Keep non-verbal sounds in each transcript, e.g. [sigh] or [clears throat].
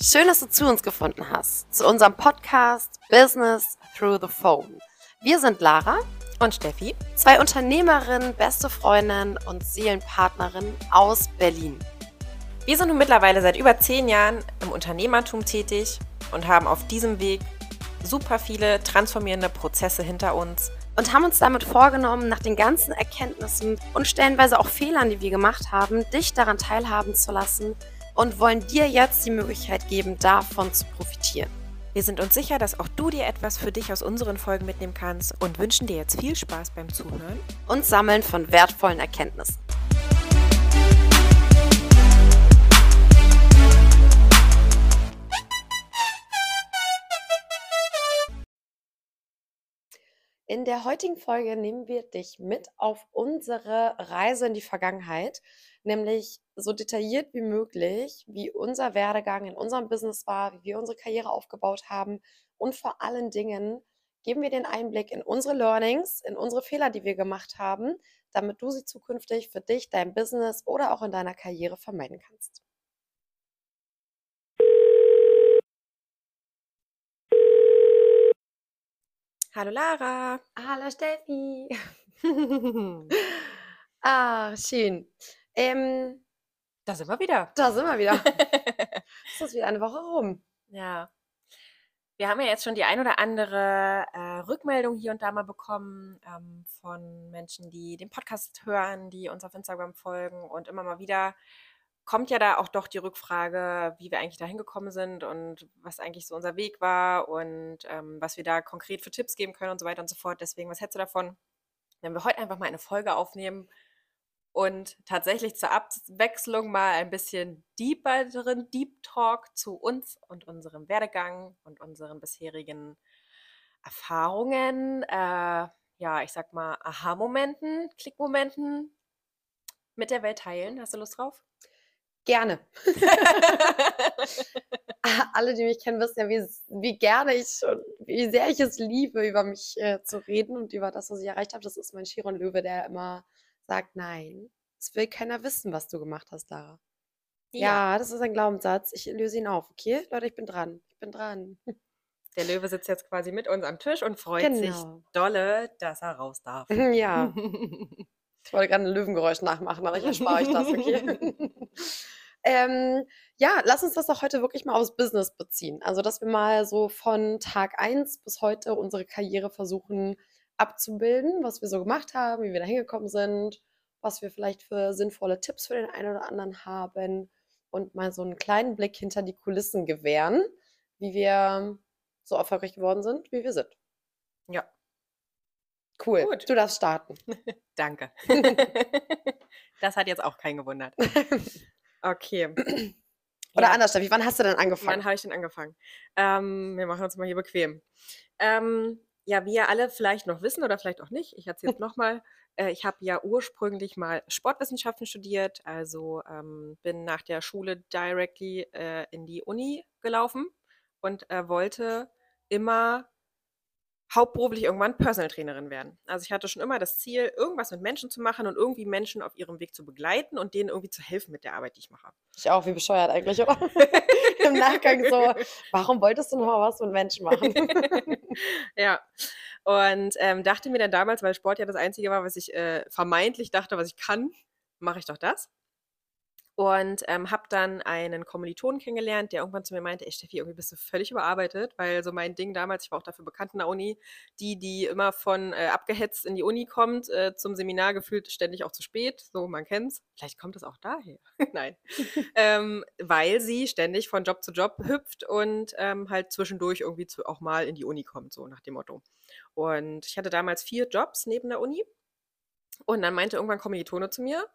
Schön, dass du zu uns gefunden hast, zu unserem Podcast Business Through the Phone. Wir sind Lara und Steffi, zwei Unternehmerinnen, beste Freundinnen und Seelenpartnerinnen aus Berlin. Wir sind nun mittlerweile seit über zehn Jahren im Unternehmertum tätig und haben auf diesem Weg super viele transformierende Prozesse hinter uns und haben uns damit vorgenommen, nach den ganzen Erkenntnissen und stellenweise auch Fehlern, die wir gemacht haben, dich daran teilhaben zu lassen und wollen dir jetzt die Möglichkeit geben, davon zu profitieren. Wir sind uns sicher, dass auch du dir etwas für dich aus unseren Folgen mitnehmen kannst und wünschen dir jetzt viel Spaß beim Zuhören und Sammeln von wertvollen Erkenntnissen. In der heutigen Folge nehmen wir dich mit auf unsere Reise in die Vergangenheit, nämlich so detailliert wie möglich, wie unser Werdegang in unserem Business war, wie wir unsere Karriere aufgebaut haben und vor allen Dingen geben wir den Einblick in unsere Learnings, in unsere Fehler, die wir gemacht haben, damit du sie zukünftig für dich, dein Business oder auch in deiner Karriere vermeiden kannst. Hallo Lara. Hallo Steffi. [laughs] ah, schön. Ähm, da sind wir wieder. Da sind wir wieder. [laughs] es ist wieder eine Woche rum. Ja. Wir haben ja jetzt schon die ein oder andere äh, Rückmeldung hier und da mal bekommen ähm, von Menschen, die den Podcast hören, die uns auf Instagram folgen und immer mal wieder kommt ja da auch doch die Rückfrage, wie wir eigentlich da hingekommen sind und was eigentlich so unser Weg war und ähm, was wir da konkret für Tipps geben können und so weiter und so fort. Deswegen, was hättest du davon, wenn wir heute einfach mal eine Folge aufnehmen und tatsächlich zur Abwechslung mal ein bisschen deeperen Deep Talk zu uns und unserem Werdegang und unseren bisherigen Erfahrungen, äh, ja, ich sag mal, Aha-Momenten, Klickmomenten mit der Welt teilen. Hast du Lust drauf? Gerne. [laughs] Alle, die mich kennen, wissen ja, wie, wie gerne ich und wie sehr ich es liebe, über mich äh, zu reden und über das, was ich erreicht habe. Das ist mein Chiron Löwe, der immer sagt, nein, es will keiner wissen, was du gemacht hast, Lara. Ja. ja, das ist ein Glaubenssatz. Ich löse ihn auf, okay? Leute, ich bin dran. Ich bin dran. [laughs] Der Löwe sitzt jetzt quasi mit uns am Tisch und freut genau. sich dolle, dass er raus darf. Ja. [laughs] Ich wollte gerade ein Löwengeräusch nachmachen, aber ich erspare euch das, okay? [laughs] ähm, ja, lass uns das doch heute wirklich mal aufs Business beziehen. Also, dass wir mal so von Tag 1 bis heute unsere Karriere versuchen abzubilden, was wir so gemacht haben, wie wir da hingekommen sind, was wir vielleicht für sinnvolle Tipps für den einen oder anderen haben und mal so einen kleinen Blick hinter die Kulissen gewähren, wie wir so erfolgreich geworden sind, wie wir sind. Ja, Cool. Gut. Du darfst starten. [laughs] Danke. [laughs] das hat jetzt auch keinen gewundert. [laughs] Okay. Oder ja. anders, Steffi, wann hast du denn angefangen? Wann habe ich denn angefangen? Ähm, wir machen uns mal hier bequem. Ähm, ja, wie ihr alle vielleicht noch wissen oder vielleicht auch nicht, ich erzähle es nochmal. Äh, ich habe ja ursprünglich mal Sportwissenschaften studiert, also ähm, bin nach der Schule directly äh, in die Uni gelaufen und äh, wollte immer hauptberuflich irgendwann Personal Trainerin werden. Also ich hatte schon immer das Ziel, irgendwas mit Menschen zu machen und irgendwie Menschen auf ihrem Weg zu begleiten und denen irgendwie zu helfen mit der Arbeit, die ich mache. Ich auch, wie bescheuert eigentlich, oder? [laughs] Im Nachgang so, warum wolltest du noch was mit Menschen machen? [laughs] ja. Und ähm, dachte mir dann damals, weil Sport ja das Einzige war, was ich äh, vermeintlich dachte, was ich kann, mache ich doch das und ähm, habe dann einen Kommilitonen kennengelernt, der irgendwann zu mir meinte, ey Steffi, irgendwie bist du völlig überarbeitet, weil so mein Ding damals, ich war auch dafür bekannt in der Uni, die, die immer von äh, abgehetzt in die Uni kommt, äh, zum Seminar gefühlt ständig auch zu spät, so man kennt's. Vielleicht kommt es auch daher. [laughs] Nein. [laughs] ähm, weil sie ständig von Job zu Job hüpft und ähm, halt zwischendurch irgendwie zu, auch mal in die Uni kommt, so nach dem Motto. Und ich hatte damals vier Jobs neben der Uni. Und dann meinte irgendwann Kommilitone zu mir,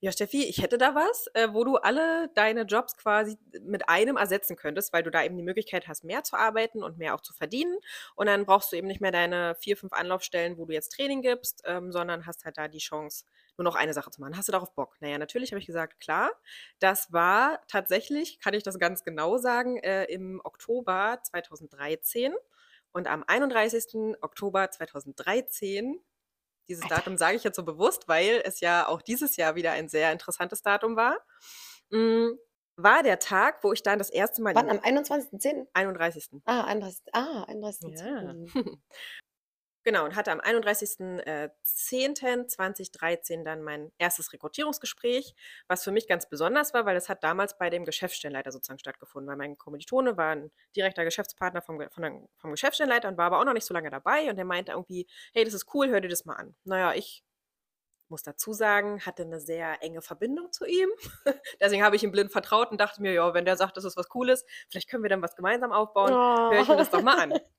ja, Steffi, ich hätte da was, äh, wo du alle deine Jobs quasi mit einem ersetzen könntest, weil du da eben die Möglichkeit hast, mehr zu arbeiten und mehr auch zu verdienen. Und dann brauchst du eben nicht mehr deine vier, fünf Anlaufstellen, wo du jetzt Training gibst, ähm, sondern hast halt da die Chance, nur noch eine Sache zu machen. Hast du darauf Bock? Naja, natürlich habe ich gesagt, klar. Das war tatsächlich, kann ich das ganz genau sagen, äh, im Oktober 2013. Und am 31. Oktober 2013 dieses Alter. Datum sage ich jetzt so bewusst, weil es ja auch dieses Jahr wieder ein sehr interessantes Datum war. Hm, war der Tag, wo ich dann das erste Mal Wann? Am 21.10.? 31. Ah, 31. Ah, 31. Ja. [laughs] Genau, und hatte am 31.10.2013 dann mein erstes Rekrutierungsgespräch, was für mich ganz besonders war, weil das hat damals bei dem Geschäftsstellenleiter sozusagen stattgefunden, weil mein Kommilitone war ein direkter Geschäftspartner vom, der, vom Geschäftsstellenleiter und war aber auch noch nicht so lange dabei und der meinte irgendwie, hey, das ist cool, hör dir das mal an. Naja, ich muss dazu sagen, hatte eine sehr enge Verbindung zu ihm. [laughs] Deswegen habe ich ihm blind vertraut und dachte mir, ja, wenn der sagt, das ist was Cooles, vielleicht können wir dann was gemeinsam aufbauen, höre ich mir das doch mal an. [laughs]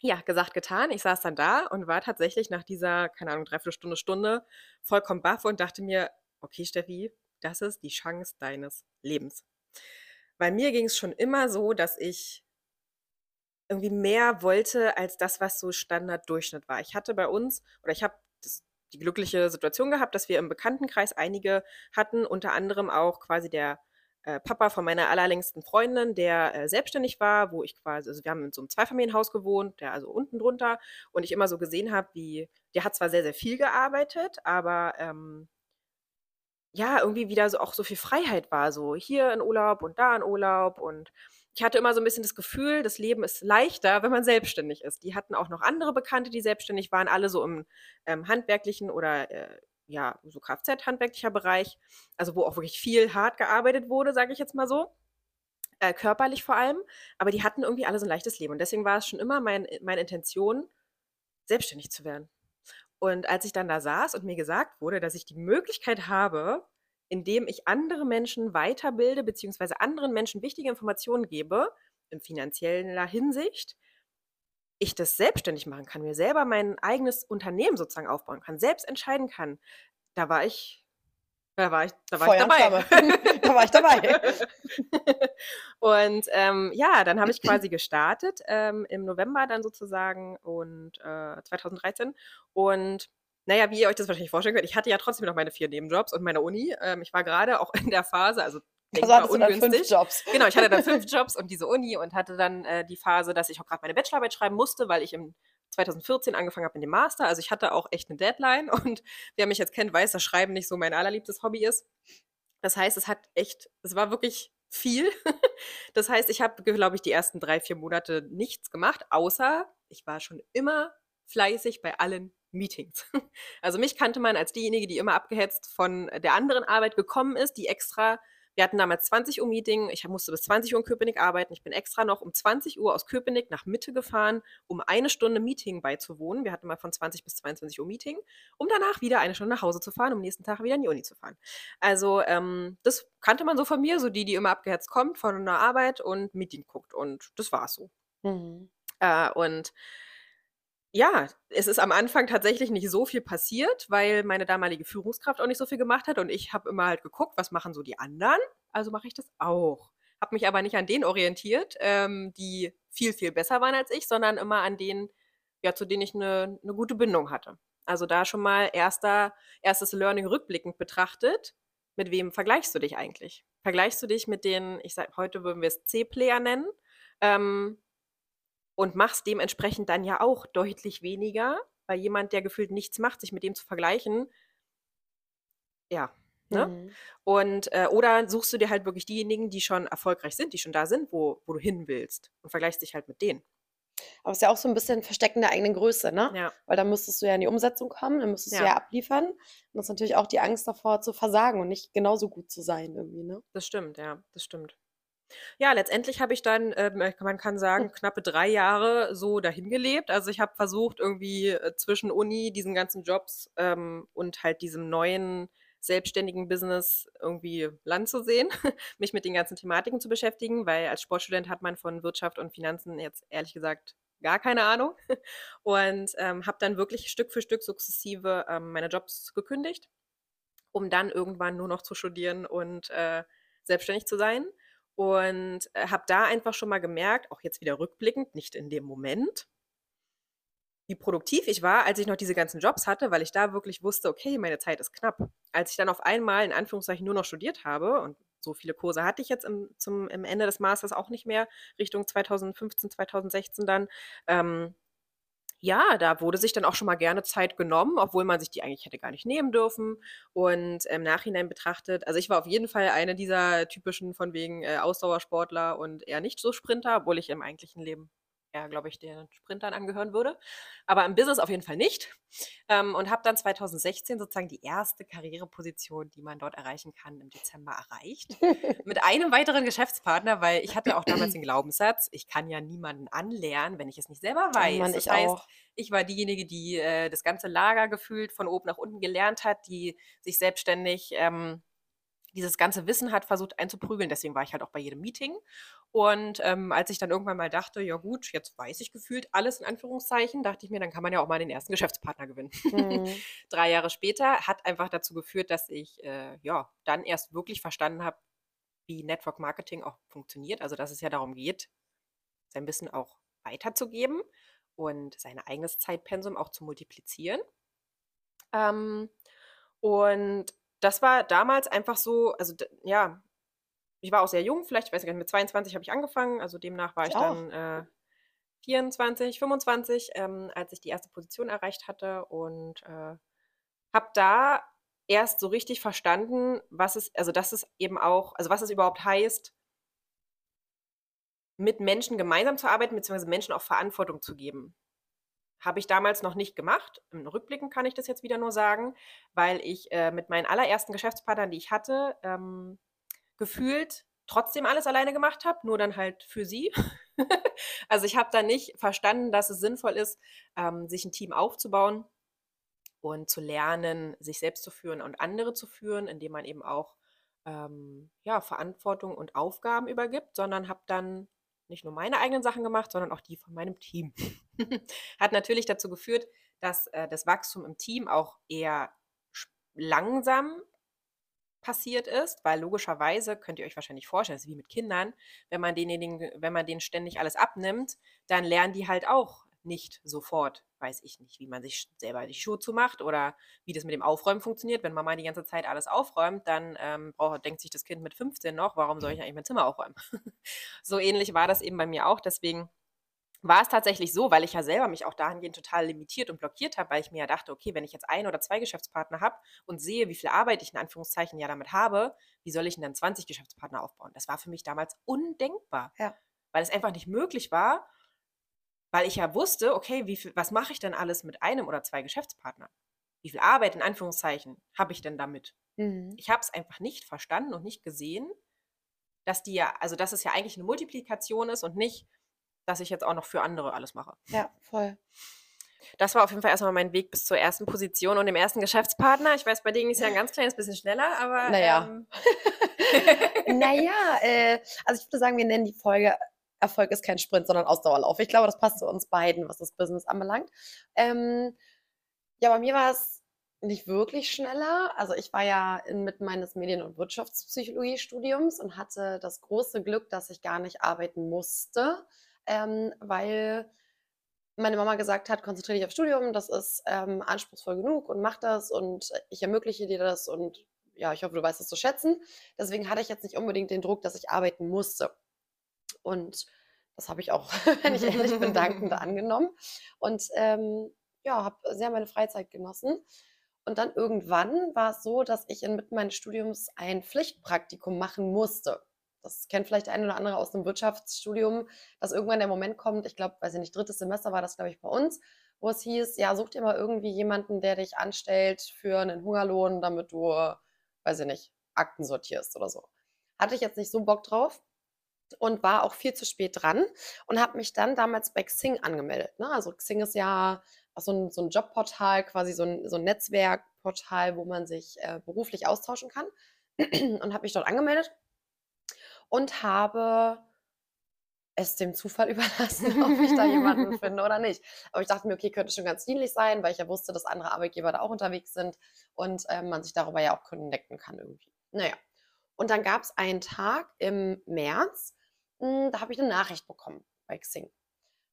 Ja, gesagt, getan. Ich saß dann da und war tatsächlich nach dieser, keine Ahnung, Dreiviertelstunde, Stunde vollkommen baff und dachte mir, okay, Steffi, das ist die Chance deines Lebens. Bei mir ging es schon immer so, dass ich irgendwie mehr wollte als das, was so Standarddurchschnitt war. Ich hatte bei uns, oder ich habe die glückliche Situation gehabt, dass wir im Bekanntenkreis einige hatten, unter anderem auch quasi der äh, Papa von meiner allerlängsten Freundin, der äh, selbstständig war, wo ich quasi, also wir haben in so einem Zweifamilienhaus gewohnt, der also unten drunter, und ich immer so gesehen habe, wie, der hat zwar sehr, sehr viel gearbeitet, aber ähm, ja, irgendwie wieder so auch so viel Freiheit war, so hier in Urlaub und da in Urlaub und ich hatte immer so ein bisschen das Gefühl, das Leben ist leichter, wenn man selbstständig ist. Die hatten auch noch andere Bekannte, die selbstständig waren, alle so im ähm, handwerklichen oder äh, ja, so Kfz-handwerklicher Bereich, also wo auch wirklich viel hart gearbeitet wurde, sage ich jetzt mal so. Äh, körperlich vor allem, aber die hatten irgendwie alle so ein leichtes Leben. Und deswegen war es schon immer mein, meine Intention, selbstständig zu werden. Und als ich dann da saß und mir gesagt wurde, dass ich die Möglichkeit habe, indem ich andere Menschen weiterbilde, beziehungsweise anderen Menschen wichtige Informationen gebe, in finanzieller Hinsicht, ich das selbstständig machen kann, mir selber mein eigenes Unternehmen sozusagen aufbauen kann, selbst entscheiden kann, da war ich, da war ich, da war ich Feuer dabei. [laughs] Da war ich dabei. [laughs] und ähm, ja, dann habe ich [clears throat] quasi gestartet ähm, im November dann sozusagen und äh, 2013 und naja, wie ihr euch das wahrscheinlich vorstellen könnt, ich hatte ja trotzdem noch meine vier Nebenjobs und meine Uni. Ähm, ich war gerade auch in der Phase, also Dann fünf ungünstig. Jobs. Genau, ich hatte dann fünf Jobs und diese Uni und hatte dann äh, die Phase, dass ich auch gerade meine Bachelorarbeit schreiben musste, weil ich im 2014 angefangen habe mit dem Master. Also ich hatte auch echt eine Deadline [laughs] und wer mich jetzt kennt, weiß, dass Schreiben nicht so mein allerliebstes Hobby ist. Das heißt, es hat echt, es war wirklich viel. [laughs] Das heißt, ich habe, glaube ich, die ersten drei, vier Monate nichts gemacht, außer ich war schon immer fleißig bei allen Meetings. [laughs] Also mich kannte man als diejenige, die immer abgehetzt von der anderen Arbeit gekommen ist, die extra, wir hatten damals 20 Uhr Meeting, ich musste bis 20 Uhr in Köpenick arbeiten, ich bin extra noch um 20 Uhr aus Köpenick nach Mitte gefahren, um eine Stunde Meeting beizuwohnen. Wir hatten mal von 20 bis 22 Uhr Meeting, um danach wieder eine Stunde nach Hause zu fahren, um nächsten Tag wieder in die Uni zu fahren. Also ähm, das kannte man so von mir, so die, die immer abgehetzt kommt von einer Arbeit und Meeting guckt und das war's so. Mhm. Äh, und ja, es ist am Anfang tatsächlich nicht so viel passiert, weil meine damalige Führungskraft auch nicht so viel gemacht hat und ich habe immer halt geguckt, was machen so die anderen, also mache ich das auch. Habe mich aber nicht an denen orientiert, ähm, die viel, viel besser waren als ich, sondern immer an denen, ja, zu denen ich eine, eine gute Bindung hatte. Also da schon mal erster, erstes Learning rückblickend betrachtet, mit wem vergleichst du dich eigentlich? Vergleichst du dich mit den, ich sag, heute würden wir es C-Player nennen, ähm, und machst dementsprechend dann ja auch deutlich weniger, weil jemand, der gefühlt nichts macht, sich mit dem zu vergleichen, ja, ne? Mhm. Und äh, oder suchst du dir halt wirklich diejenigen, die schon erfolgreich sind, die schon da sind, wo, wo du hin willst und vergleichst dich halt mit denen. Aber es ist ja auch so ein bisschen Verstecken der eigenen Größe, ne? Ja, Weil dann müsstest du ja in die Umsetzung kommen, dann müsstest du Ja. ja abliefern. Und das ist natürlich auch die Angst davor zu versagen und nicht genauso gut zu sein irgendwie, ne? das stimmt, ja, das stimmt. Ja, letztendlich habe ich dann, ähm, äh, man kann sagen, knappe drei Jahre so dahin gelebt. Also ich habe versucht, irgendwie äh, zwischen Uni, diesen ganzen Jobs ähm, und halt diesem neuen selbstständigen Business irgendwie Land zu sehen, [laughs] mich mit den ganzen Thematiken zu beschäftigen, weil als Sportstudent hat man von Wirtschaft und Finanzen jetzt ehrlich gesagt gar keine Ahnung. [laughs] Und ähm, habe dann wirklich Stück für Stück sukzessive ähm, meine Jobs gekündigt, um dann irgendwann nur noch zu studieren und äh, selbstständig zu sein. Und äh, habe da einfach schon mal gemerkt, auch jetzt wieder rückblickend, nicht in dem Moment, wie produktiv ich war, als ich noch diese ganzen Jobs hatte, weil ich da wirklich wusste, okay, meine Zeit ist knapp. Als ich dann auf einmal in Anführungszeichen nur noch studiert habe und so viele Kurse hatte ich jetzt im, zum, im Ende des Masters auch nicht mehr, Richtung 2015, 2016 dann, ähm, ja, da wurde sich dann auch schon mal gerne Zeit genommen, obwohl man sich die eigentlich hätte gar nicht nehmen dürfen. Und im Nachhinein betrachtet, also ich war auf jeden Fall eine dieser typischen von wegen äh, Ausdauersportler und eher nicht so Sprinter, obwohl ich im eigentlichen Leben eher, glaube ich, den Sprintern angehören würde. Aber im Business auf jeden Fall nicht. Ähm, und habe dann 2016 sozusagen die erste Karriereposition, die man dort erreichen kann, im Dezember erreicht. [laughs] Mit einem weiteren Geschäftspartner, weil ich hatte auch damals den Glaubenssatz, ich kann ja niemanden anlernen, wenn ich es nicht selber weiß. Oh Mann, das ich heißt, auch. ich war diejenige, die äh, das ganze Lager gefühlt von oben nach unten gelernt hat, die sich selbstständig ähm, dieses ganze Wissen hat versucht einzuprügeln. Deswegen war ich halt auch bei jedem Meeting. Und ähm, als ich dann irgendwann mal dachte, ja gut, jetzt weiß ich gefühlt alles in Anführungszeichen, dachte ich mir, dann kann man ja auch mal den ersten Geschäftspartner gewinnen. Mhm. [laughs] Drei Jahre später hat einfach dazu geführt, dass ich äh, ja dann erst wirklich verstanden habe, wie Network Marketing auch funktioniert. Also dass es ja darum geht, sein Wissen auch weiterzugeben und sein eigenes Zeitpensum auch zu multiplizieren. Ähm, und das war damals einfach so, also ja, ich war auch sehr jung, vielleicht, ich weiß gar nicht, mit 22 habe ich angefangen, also demnach war Ich ich dann äh, 24, 25, ähm, als ich die erste Position erreicht hatte und äh, habe da erst so richtig verstanden, was es, also dass es eben auch, also was es überhaupt heißt, mit Menschen gemeinsam zu arbeiten, beziehungsweise Menschen auch Verantwortung zu geben. Habe ich damals noch nicht gemacht. Im Rückblicken kann ich das jetzt wieder nur sagen, weil ich äh, mit meinen allerersten Geschäftspartnern, die ich hatte, ähm, gefühlt trotzdem alles alleine gemacht habe, nur dann halt für sie. [laughs] also ich habe da nicht verstanden, dass es sinnvoll ist, ähm, sich ein Team aufzubauen und zu lernen, sich selbst zu führen und andere zu führen, indem man eben auch ähm, ja, Verantwortung und Aufgaben übergibt, sondern habe dann nicht nur meine eigenen Sachen gemacht, sondern auch die von meinem Team. [laughs] Hat natürlich dazu geführt, dass äh, das Wachstum im Team auch eher langsam passiert ist, weil logischerweise könnt ihr euch wahrscheinlich vorstellen, das ist wie mit Kindern, wenn man denjenigen, wenn man denen ständig alles abnimmt, dann lernen die halt auch nicht sofort, weiß ich nicht, wie man sich selber die Schuhe zumacht oder wie das mit dem Aufräumen funktioniert. Wenn Mama die ganze Zeit alles aufräumt, dann ähm, braucht, denkt sich das Kind mit 15 noch, warum soll ich eigentlich mein Zimmer aufräumen? [laughs] so ähnlich war das eben bei mir auch. Deswegen war es tatsächlich so, weil ich ja selber mich auch dahingehend total limitiert und blockiert habe, weil ich mir ja dachte, okay, wenn ich jetzt ein oder zwei Geschäftspartner habe und sehe, wie viel Arbeit ich in Anführungszeichen ja damit habe, wie soll ich denn dann 20 Geschäftspartner aufbauen? Das war für mich damals undenkbar, Ja. weil es einfach nicht möglich war, weil ich ja wusste, okay, wie viel, was mache ich denn alles mit einem oder zwei Geschäftspartnern? Wie viel Arbeit in Anführungszeichen habe ich denn damit? Mhm. Ich habe es einfach nicht verstanden und nicht gesehen, dass die ja, also dass es ja eigentlich eine Multiplikation ist und nicht, dass ich jetzt auch noch für andere alles mache. Ja, voll. Das war auf jeden Fall erstmal mein Weg bis zur ersten Position und dem ersten Geschäftspartner. Ich weiß, bei denen ist ja ein ganz kleines bisschen schneller, aber. Naja. Ähm, [laughs] [laughs] Naja, äh, also ich würde sagen, wir nennen die Folge Erfolg ist kein Sprint, sondern Ausdauerlauf. Ich glaube, das passt zu uns beiden, was das Business anbelangt. Ähm, ja, bei mir war es nicht wirklich schneller. Also ich war ja inmitten meines Medien- und Wirtschaftspsychologie-Studiums und hatte das große Glück, dass ich gar nicht arbeiten musste, ähm, weil meine Mama gesagt hat, konzentriere dich aufs Studium, das ist ähm, anspruchsvoll genug und mach das und ich ermögliche dir das und ja, ich hoffe, du weißt es zu schätzen. Deswegen hatte ich jetzt nicht unbedingt den Druck, dass ich arbeiten musste. Und das habe ich auch, [laughs] wenn ich ehrlich bin, dankend [laughs] angenommen. Und ähm, ja, habe sehr meine Freizeit genossen. Und dann irgendwann war es so, dass ich inmitten meines Studiums ein Pflichtpraktikum machen musste. Das kennt vielleicht der eine oder andere aus dem Wirtschaftsstudium, dass irgendwann der Moment kommt, ich glaube, weiß ich nicht, drittes Semester war das, glaube ich, bei uns, wo es hieß, ja, such dir mal irgendwie jemanden, der dich anstellt für einen Hungerlohn, damit du, weiß ich nicht, Akten sortierst oder so. Hatte ich jetzt nicht so Bock drauf und war auch viel zu spät dran und habe mich dann damals bei Xing angemeldet. Ne? Also Xing ist ja auch so ein, so ein Jobportal, quasi so ein, so ein Netzwerkportal, wo man sich äh, beruflich austauschen kann [clears throat] und habe mich dort angemeldet und habe es dem Zufall [laughs] überlassen, ob ich da jemanden [laughs] finde oder nicht. Aber ich dachte mir, okay, könnte schon ganz dienlich sein, weil ich ja wusste, dass andere Arbeitgeber da auch unterwegs sind und ähm, man sich darüber ja auch connecten kann irgendwie. Naja. Und dann gab es einen Tag im März, da habe ich eine Nachricht bekommen bei Xing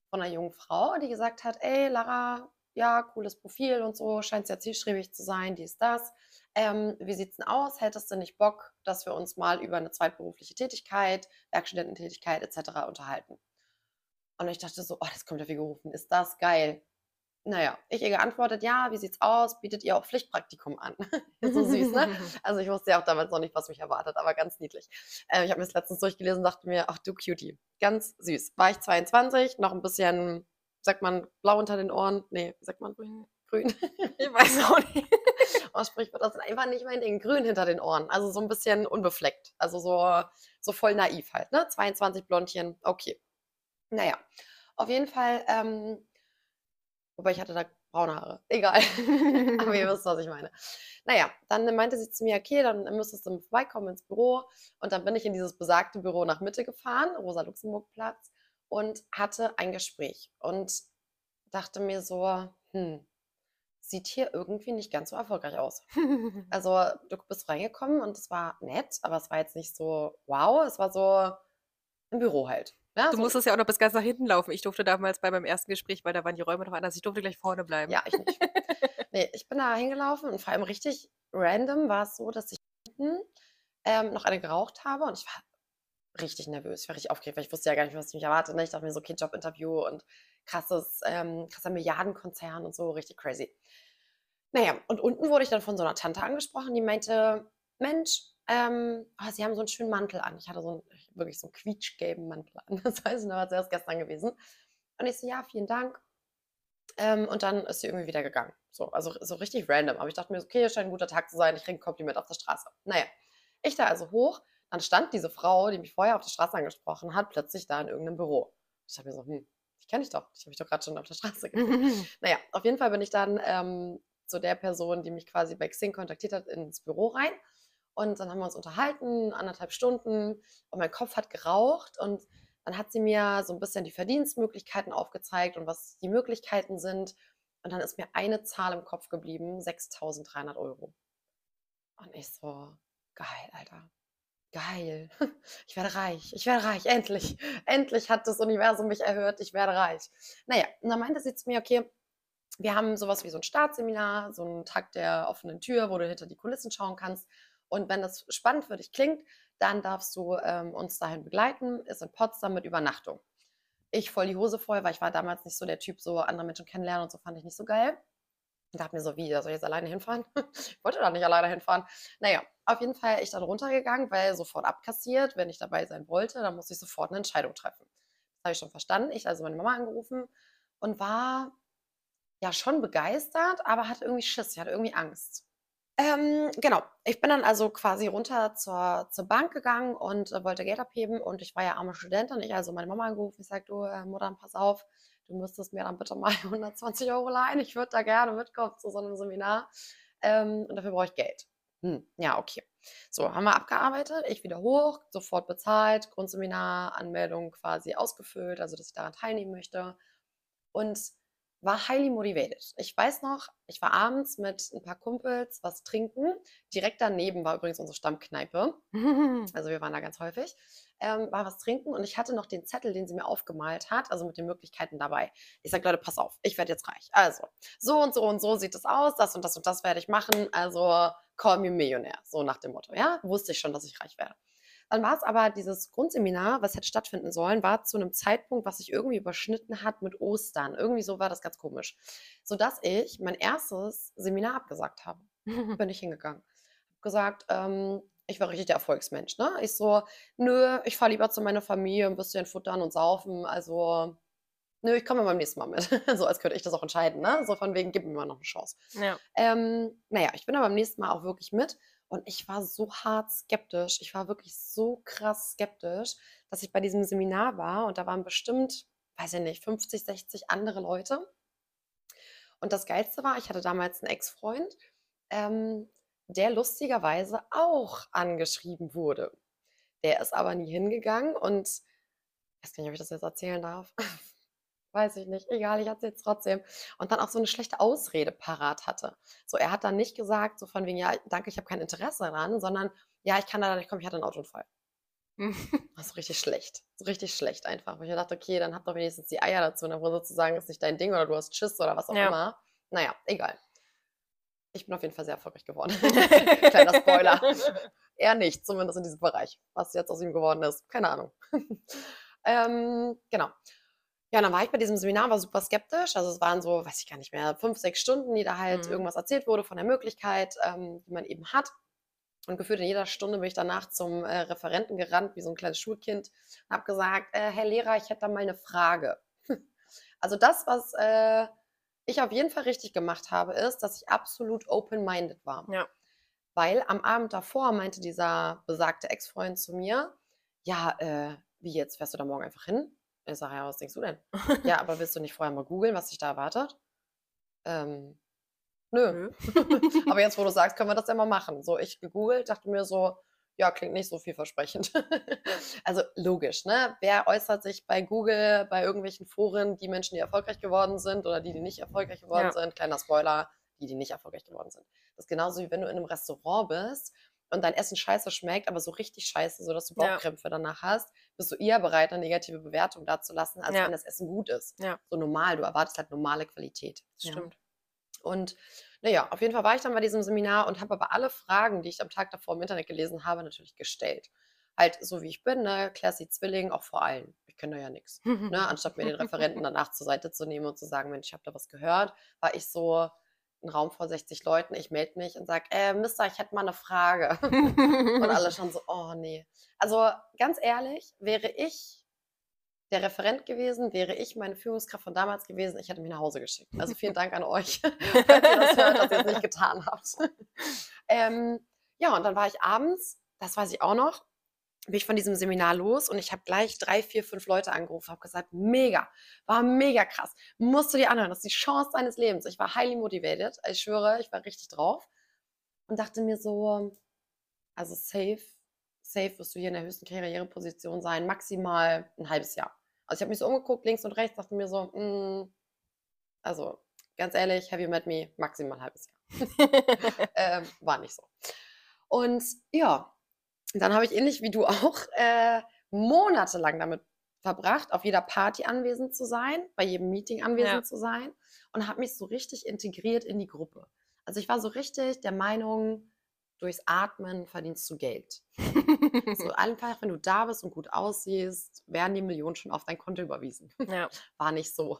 von einer jungen Frau, die gesagt hat, ey Lara, ja, cooles Profil und so, scheint sehr zielstrebig zu sein, dies, das. Ähm, wie sieht's denn aus? Hättest du nicht Bock, dass wir uns mal über eine zweitberufliche Tätigkeit, Werkstudententätigkeit etc. unterhalten? Und ich dachte so, oh, das kommt ja wie gerufen, ist das geil. Naja, ich ihr geantwortet, ja, wie sieht's aus? Bietet ihr auch Pflichtpraktikum an? [laughs] so süß, ne? [laughs] Also ich wusste ja auch damals noch nicht, was mich erwartet, aber ganz niedlich. Äh, ich habe mir das letztens durchgelesen und dachte mir, ach du Cutie, ganz süß. War ich 22, noch ein bisschen, sagt man, blau unter den Ohren? Nee, sagt man grün? Grün. [laughs] ich weiß auch nicht. oh, Sprichwort, das ist einfach nicht mein Ding. Grün hinter den Ohren. Also so ein bisschen unbefleckt. Also so, so voll naiv halt, ne? 22 Blondchen, okay. Naja, auf jeden Fall, ähm, wobei ich hatte da braune Haare. Egal. [laughs] Aber ihr [laughs] wisst, was ich meine. Naja, dann meinte sie zu mir, okay, dann müsstest du vorbeikommen ins Büro. Und dann bin ich in dieses besagte Büro nach Mitte gefahren, Rosa-Luxemburg-Platz, und hatte ein Gespräch. Und dachte mir so, hm, sieht hier irgendwie nicht ganz so erfolgreich aus. [laughs] also du bist reingekommen und es war nett, aber es war jetzt nicht so wow, es war so ein Büro halt. Ja, du so. musstest ja auch noch bis ganz nach hinten laufen. Ich durfte damals bei meinem ersten Gespräch, weil da waren die Räume noch anders, ich durfte gleich vorne bleiben. Ja, ich nicht. [laughs] nee, ich bin da hingelaufen und vor allem richtig random war es so, dass ich hinten ähm, noch eine geraucht habe und ich war richtig nervös, ich war richtig aufgeregt, weil ich wusste ja gar nicht, was mich erwartet. Ne? Ich dachte mir so, okay, Jobinterview und krasses, ähm, krasser Milliardenkonzern und so, richtig crazy. Naja, und unten wurde ich dann von so einer Tante angesprochen, die meinte, Mensch, ähm, oh, Sie haben so einen schönen Mantel an. Ich hatte so einen, wirklich so einen quietschgelben Mantel an. [laughs] Das weiß ich noch, als erst gestern gewesen. Und ich so, ja, vielen Dank. Ähm, und dann ist sie irgendwie wieder gegangen. So, also so richtig random. Aber ich dachte mir, okay, es scheint ein guter Tag zu sein. Ich kriege ein Kompliment auf der Straße. Naja, ich da also hoch. Dann stand diese Frau, die mich vorher auf der Straße angesprochen hat, plötzlich da in irgendeinem Büro. Ich dachte mir so, hm, ich kenne dich doch. Ich habe mich doch gerade schon auf der Straße gesehen. [laughs] naja, auf jeden Fall bin ich dann ähm, zu der Person, die mich quasi bei Xing kontaktiert hat, ins Büro rein. Und dann haben wir uns unterhalten, anderthalb Stunden, und mein Kopf hat geraucht. Und dann hat sie mir so ein bisschen die Verdienstmöglichkeiten aufgezeigt und was die Möglichkeiten sind. Und dann ist mir eine Zahl im Kopf geblieben, 6.300 Euro. Und ich so, geil, Alter. Geil. [laughs] Ich werde reich. Ich werde reich. Endlich. [laughs] Endlich hat das Universum mich erhört. Ich werde reich. Naja, und dann meinte sie zu mir, okay, wir haben sowas wie so ein Startseminar, so einen Tag der offenen Tür, wo du hinter die Kulissen schauen kannst. Und wenn das spannend für dich klingt, dann darfst du ähm, uns dahin begleiten. Ist in Potsdam mit Übernachtung. Ich voll die Hose voll, weil ich war damals nicht so der Typ, so andere Menschen kennenlernen und so fand ich nicht so geil. Und dachte mir so, wie, soll ich jetzt alleine hinfahren? [laughs] ich wollte da nicht alleine hinfahren. Naja, auf jeden Fall ich dann runtergegangen, weil sofort abkassiert, wenn ich dabei sein wollte, dann musste ich sofort eine Entscheidung treffen. Das habe ich schon verstanden. Ich also meine Mama angerufen und war ja schon begeistert, aber hatte irgendwie Schiss, ich hatte irgendwie Angst. Ähm, genau, ich bin dann also quasi runter zur, zur Bank gegangen und äh, wollte Geld abheben und ich war ja arme Studentin. Ich also meine Mama angerufen, ich sagte, du äh, Mutter, pass auf, du müsstest mir dann bitte mal [laughs] 120 Euro leihen. Ich würde da gerne mitkommen zu so einem Seminar ähm, und dafür brauche ich Geld. Hm, ja, okay. So, haben wir abgearbeitet, ich wieder hoch, sofort bezahlt, Grundseminar, Anmeldung quasi ausgefüllt, also dass ich daran teilnehmen möchte. Und war highly motivated. Ich weiß noch, ich war abends mit ein paar Kumpels was trinken. Direkt daneben war übrigens unsere Stammkneipe. [laughs] Also wir waren da ganz häufig. Ähm, war was trinken und ich hatte noch den Zettel, den sie mir aufgemalt hat, also mit den Möglichkeiten dabei. Ich sage, Leute, pass auf, ich werde jetzt reich. Also, so und so und so sieht es aus, das und das und das werde ich machen. Also, call me Millionär, so nach dem Motto. Ja, wusste ich schon, dass ich reich werde. Dann war es aber dieses Grundseminar, was hätte stattfinden sollen, war zu einem Zeitpunkt, was sich irgendwie überschnitten hat mit Ostern. Irgendwie so war das ganz komisch. Sodass ich mein erstes Seminar abgesagt habe. [laughs] Bin ich hingegangen. Hab gesagt, ähm, ich war richtig der Erfolgsmensch. Ne? Ich so, nö, ich fahre lieber zu meiner Familie, ein bisschen futtern und saufen. Also, nö, ich komme beim nächsten Mal mit. [laughs] so als könnte ich das auch entscheiden. Ne? So von wegen, gib mir mal noch eine Chance. Ja. Ähm, naja, ich bin dann beim nächsten Mal auch wirklich mit. Und ich war so hart skeptisch. Ich war wirklich so krass skeptisch, dass ich bei diesem Seminar war und da waren bestimmt, weiß ich nicht, 50, 60 andere Leute. Und das Geilste war, ich hatte damals einen Ex-Freund, ähm, der lustigerweise auch angeschrieben wurde. Der ist aber nie hingegangen und ich weiß gar nicht, ob ich das jetzt erzählen darf. [laughs] weiß ich nicht, egal, ich erzähle es trotzdem. Und dann auch so eine schlechte Ausrede parat hatte. So, er hat dann nicht gesagt, so von wegen, ja, danke, ich habe kein Interesse daran, sondern ja, ich kann da nicht kommen, ich hatte einen Autounfall. [laughs] das ist richtig schlecht. So richtig schlecht einfach. Weil ich dachte, okay, dann hab doch wenigstens die Eier dazu, dann sozusagen ist nicht dein Ding oder du hast Schiss oder was auch ja. immer. Naja, egal. Ich bin auf jeden Fall sehr erfolgreich geworden. [laughs] Kleiner Spoiler. er nicht, zumindest in diesem Bereich. Was jetzt aus ihm geworden ist, keine Ahnung. [laughs] ähm, genau. Ja, dann war ich bei diesem Seminar, war super skeptisch. Also es waren so, weiß ich gar nicht mehr, fünf, sechs Stunden, die da halt Mhm. irgendwas erzählt wurde von der Möglichkeit, ähm, die man eben hat. Und gefühlt in jeder Stunde bin ich danach zum äh, Referenten gerannt, wie so ein kleines Schulkind, und habe gesagt, äh, Herr Lehrer, ich hätte da mal eine Frage. [laughs] Also das, was äh, ich auf jeden Fall richtig gemacht habe, ist, dass ich absolut open-minded war. Ja. Weil am Abend davor meinte dieser besagte Ex-Freund zu mir, ja, äh, wie jetzt, fährst du da morgen einfach hin? Ich sage, ja, was denkst du denn? [laughs] Ja, aber willst du nicht vorher mal googeln, was dich da erwartet? Ähm, nö. Nö. [laughs] aber jetzt, wo du [laughs] sagst, können wir das ja mal machen. So, ich gegoogelt, dachte mir so, ja, klingt nicht so vielversprechend. also logisch, ne? Wer äußert sich bei Google, bei irgendwelchen Foren, die Menschen, die erfolgreich geworden sind oder die, die nicht erfolgreich geworden Ja. sind? Kleiner Spoiler, die, die nicht erfolgreich geworden sind. Das ist genauso wie wenn du in einem Restaurant bist und dein Essen scheiße schmeckt, aber so richtig scheiße, sodass du Ja. Bauchkrämpfe danach hast, bist du eher bereit, eine negative Bewertung dazulassen, als Ja. wenn das Essen gut ist. Ja. So normal, du erwartest halt normale Qualität. Das Ja. stimmt. Und naja, auf jeden Fall war ich dann bei diesem Seminar und habe aber alle Fragen, die ich am Tag davor im Internet gelesen habe, natürlich gestellt. Halt so wie ich bin, ne? Classy Zwilling, auch vor allen. Ich kenne da ja nichts. [laughs] Ne? Anstatt mir den Referenten danach zur Seite zu nehmen und zu sagen, Mensch, ich habe da was gehört, war ich so ein Raum vor 60 Leuten, ich melde mich und sage, äh, Mister, ich hätte mal eine Frage. [laughs] Und alle schon so, oh nee. Also ganz ehrlich, wäre ich der Referent gewesen, wäre ich meine Führungskraft von damals gewesen, ich hätte mich nach Hause geschickt. Also vielen Dank an euch, [laughs] falls ihr das hört, dass ihr es nicht getan habt. [laughs] ähm, ja, und dann war ich abends, das weiß ich auch noch, bin ich von diesem Seminar los und ich habe gleich drei, vier, fünf Leute angerufen, habe gesagt, mega, war mega krass, musst du dir anhören, das ist die Chance deines Lebens. Ich war highly motivated, ich schwöre, ich war richtig drauf und dachte mir so, also safe, safe wirst du hier in der höchsten Karriereposition sein, maximal ein halbes Jahr. Also ich habe mich so umgeguckt, links und rechts, dachte mir so, mm, also ganz ehrlich, have you met me, maximal ein halbes Jahr. [laughs] ähm, war nicht so. Und ja, dann habe ich ähnlich wie du auch [laughs] äh, monatelang damit verbracht, auf jeder Party anwesend zu sein, bei jedem Meeting anwesend Ja. zu sein und habe mich so richtig integriert in die Gruppe. Also ich war so richtig der Meinung, durchs Atmen verdienst du Geld. [laughs] So einfach, wenn du da bist und gut aussiehst, werden die Millionen schon auf dein Konto überwiesen. ja. [laughs] War nicht so.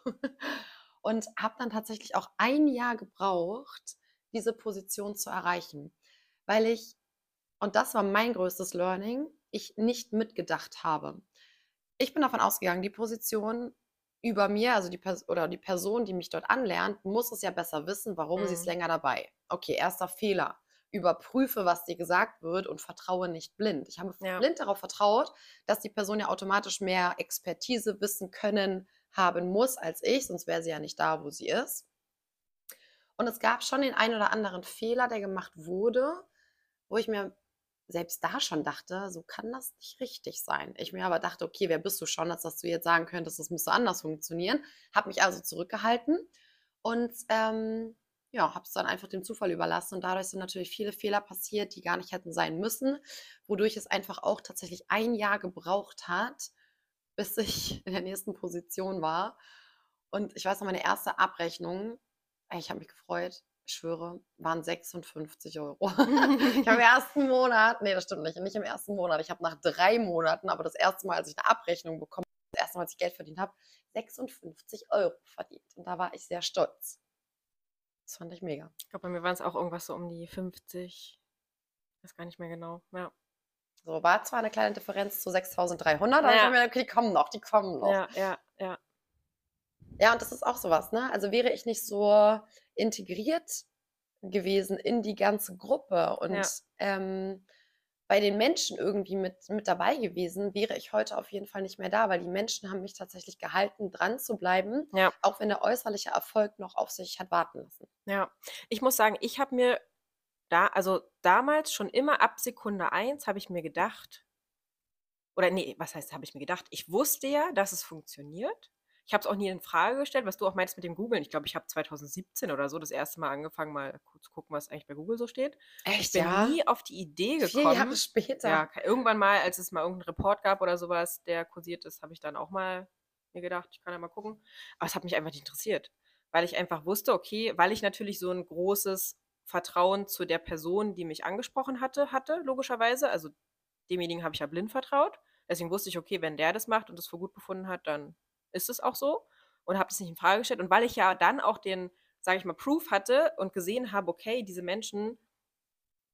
Und habe dann tatsächlich auch ein Jahr gebraucht, diese Position zu erreichen, weil ich, und das war mein größtes Learning, ich nicht mitgedacht habe. Ich bin davon ausgegangen, die Position über mir, also die, Pers oder die Person, die mich dort anlernt, muss es ja besser wissen, warum sie ist Mhm. länger dabei. Okay, erster Fehler. Überprüfe, was dir gesagt wird und vertraue nicht blind. Ich habe Ja. blind darauf vertraut, dass die Person ja automatisch mehr Expertise, Wissen, Können haben muss als ich, sonst wäre sie ja nicht da, wo sie ist. Und es gab schon den einen oder anderen Fehler, der gemacht wurde, wo ich mir selbst da schon dachte, so kann das nicht richtig sein. Ich mir aber dachte, okay, wer bist du schon, als dass du jetzt sagen könntest, das müsste anders funktionieren. Habe mich also zurückgehalten und ähm, ja, habe es dann einfach dem Zufall überlassen. Und dadurch sind natürlich viele Fehler passiert, die gar nicht hätten sein müssen, wodurch es einfach auch tatsächlich ein Jahr gebraucht hat, bis ich in der nächsten Position war. Und ich weiß noch, meine erste Abrechnung, ich habe mich gefreut, ich schwöre, waren 56 Euro. [laughs] ich habe im ersten Monat, nee, das stimmt nicht, nicht im ersten Monat, ich habe nach drei Monaten, aber das erste Mal, als ich eine Abrechnung bekommen habe, das erste Mal, als ich Geld verdient habe, 56 Euro verdient. Und da war ich sehr stolz. Das fand ich mega. Ich glaube, bei mir waren es auch irgendwas so um die 50. Ich weiß gar nicht mehr genau. Ja. So, war zwar eine kleine Differenz zu 6300, aber ich Ja. habe mir gedacht, okay, die kommen noch, die kommen noch. Ja, ja, ja. Ja, und das ist auch sowas, ne? Also wäre ich nicht so integriert gewesen in die ganze Gruppe und Ja. ähm, bei den Menschen irgendwie mit, mit dabei gewesen, wäre ich heute auf jeden Fall nicht mehr da, weil die Menschen haben mich tatsächlich gehalten, dran zu bleiben, Ja. auch wenn der äußerliche Erfolg noch auf sich hat warten lassen. Ja, ich muss sagen, ich habe mir da, also damals schon immer ab Sekunde eins habe ich mir gedacht, oder nee, was heißt, habe ich mir gedacht? Ich wusste ja, dass es funktioniert. Ich habe es auch nie in Frage gestellt, was du auch meinst mit dem Googlen. Ich glaube, ich habe 2017 oder so das erste Mal angefangen, mal zu gucken, was eigentlich bei Google so steht. Ich Echt, bin ja? nie auf die Idee Vier Jahre gekommen. später. Ja, irgendwann mal, als es mal irgendeinen Report gab oder sowas, der kursiert ist, habe ich dann auch mal mir gedacht, ich kann ja mal gucken. Aber es hat mich einfach nicht interessiert, weil ich einfach wusste, okay, weil ich natürlich so ein großes Vertrauen zu der Person, die mich angesprochen hatte, hatte, logischerweise. Also demjenigen habe ich ja blind vertraut. Deswegen wusste ich, okay, wenn der das macht und das für gut befunden hat, dann ist es auch so und habe das nicht in Frage gestellt. Und weil ich ja dann auch den, sage ich mal, Proof hatte und gesehen habe, okay, diese Menschen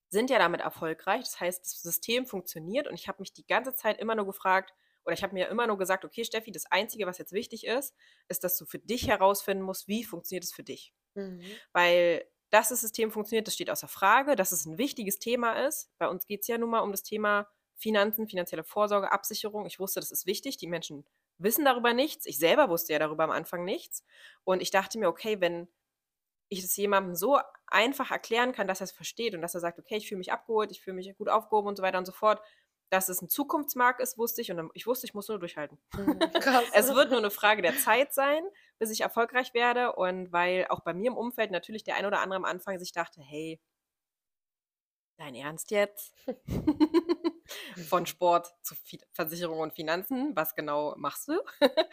sind ja damit erfolgreich. Das heißt, das System funktioniert und ich habe mich die ganze Zeit immer nur gefragt, oder ich habe mir immer nur gesagt, okay, Steffi, das Einzige, was jetzt wichtig ist, ist, dass du für dich herausfinden musst, wie funktioniert es für dich. Mhm. Weil dass das System funktioniert, das steht außer Frage, dass es ein wichtiges Thema ist. Bei uns geht es ja nun mal um das Thema Finanzen, finanzielle Vorsorge, Absicherung. Ich wusste, das ist wichtig. Die Menschen wissen darüber nichts. Ich selber wusste ja darüber am Anfang nichts. Und ich dachte mir, okay, wenn ich es jemandem so einfach erklären kann, dass er es versteht und dass er sagt, okay, ich fühle mich abgeholt, ich fühle mich gut aufgehoben und so weiter und so fort, dass es ein Zukunftsmarkt ist, wusste ich und ich wusste, ich muss nur durchhalten. Mhm, [laughs] es wird nur eine Frage der Zeit sein, bis ich erfolgreich werde und weil auch bei mir im Umfeld natürlich der ein oder andere am Anfang sich dachte, hey, dein Ernst jetzt? [laughs] Von Sport zu Versicherung und Finanzen, was genau machst du? [laughs]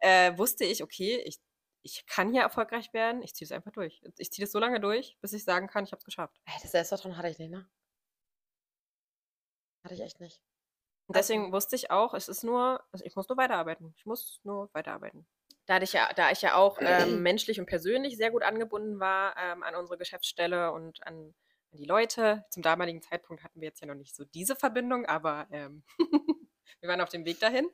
äh, wusste ich, okay, ich, ich kann hier erfolgreich werden, ich ziehe es einfach durch. Ich ziehe das so lange durch, bis ich sagen kann, ich habe es geschafft. Ey, das Selbstvertrauen hatte ich nicht, ne? Hatte ich echt nicht. Und also deswegen wusste ich auch, es ist nur, also ich muss nur weiterarbeiten. Ich muss nur weiterarbeiten. Da ich ja, da ich ja auch [clears throat] ähm, menschlich und persönlich sehr gut angebunden war ähm, an unsere Geschäftsstelle und an, an, die Leute. Zum damaligen Zeitpunkt hatten wir jetzt ja noch nicht so diese Verbindung, aber ähm, [laughs] wir waren auf dem Weg dahin.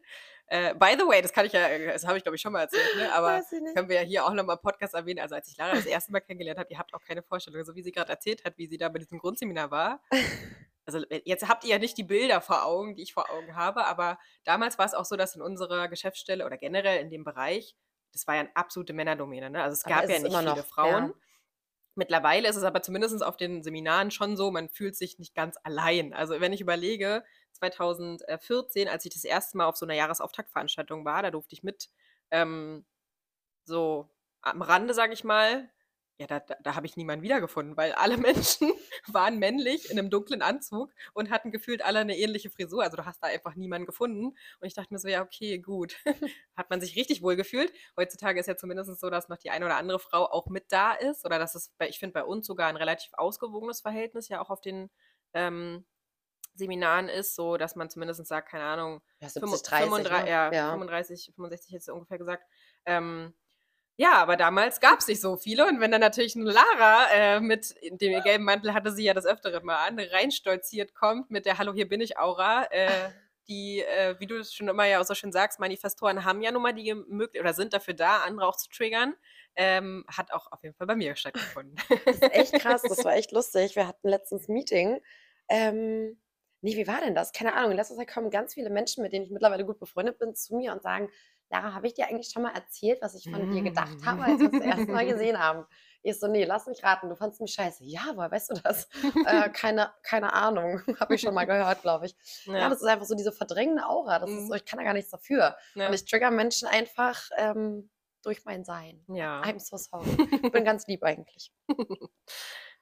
Äh, by the way, das kann ich ja, das habe ich glaube ich schon mal erzählt, ne? aber können wir ja hier auch nochmal Podcast erwähnen. Also als ich Lara das erste Mal kennengelernt habe, ihr habt auch keine Vorstellung, so wie sie gerade erzählt hat, wie sie da bei diesem Grundseminar war. [laughs] also jetzt habt ihr ja nicht die Bilder vor Augen, die ich vor Augen habe, aber damals war es auch so, dass in unserer Geschäftsstelle oder generell in dem Bereich, das war ja eine absolute Männerdomäne. Ne? Also es gab ja nicht viele noch, Frauen. Ja. Mittlerweile ist es aber zumindest auf den Seminaren schon so, man fühlt sich nicht ganz allein. Also wenn ich überlege, 2014, als ich das erste Mal auf so einer Jahresauftaktveranstaltung war, da durfte ich mit ähm, so am Rande, sage ich mal, ja, da, da, da habe ich niemanden wiedergefunden, weil alle [laughs] Menschen waren männlich in einem dunklen Anzug und hatten gefühlt alle eine ähnliche Frisur. Also du hast da einfach niemanden gefunden. Und ich dachte mir so, ja, okay, gut. [laughs] Hat man sich richtig wohl gefühlt. Heutzutage ist ja zumindest so, dass noch die eine oder andere Frau auch mit da ist. Oder dass es, bei, ich finde, bei uns sogar ein relativ ausgewogenes Verhältnis ja auch auf den ähm, Seminaren ist, so dass man zumindest sagt, keine Ahnung, ja, 70, 30, 35, ne? ja, ja. 35, 65 jetzt ungefähr gesagt. Ähm, ja, aber damals gab es nicht so viele. Und wenn dann natürlich eine Lara äh, mit dem gelben Mantel hatte sie ja das Öfteren mal an, reinstolziert kommt mit der Hallo, hier bin ich Aura, äh, [laughs] die, äh, wie du es schon immer ja auch so schön sagst, Manifestoren haben ja nun mal die Möglichkeit oder sind dafür da, andere auch zu triggern. Ähm, hat auch auf jeden Fall bei mir stattgefunden. Das ist echt krass, das war [laughs] echt lustig. Wir hatten letztens ein Meeting. Ähm, nee, wie war denn das? Keine Ahnung. In letzter Zeit kommen ganz viele Menschen, mit denen ich mittlerweile gut befreundet bin, zu mir und sagen, Lara, habe ich dir eigentlich schon mal erzählt, was ich von dir gedacht habe, als wir uns das erste Mal [laughs] gesehen haben? Ich so, nee, lass mich raten, du fandest mich scheiße. Ja, woher weißt du das? äh, [laughs] keine, keine Ahnung, [laughs] habe ich schon mal gehört, glaube ich. Ja. ja. das ist einfach so diese verdrängende Aura. Das ist so, mhm. ich kann da gar nichts dafür. Ja. Und ich trigger Menschen einfach ähm, durch mein Sein. Ja. I'm so sorry. Ich bin ganz lieb eigentlich.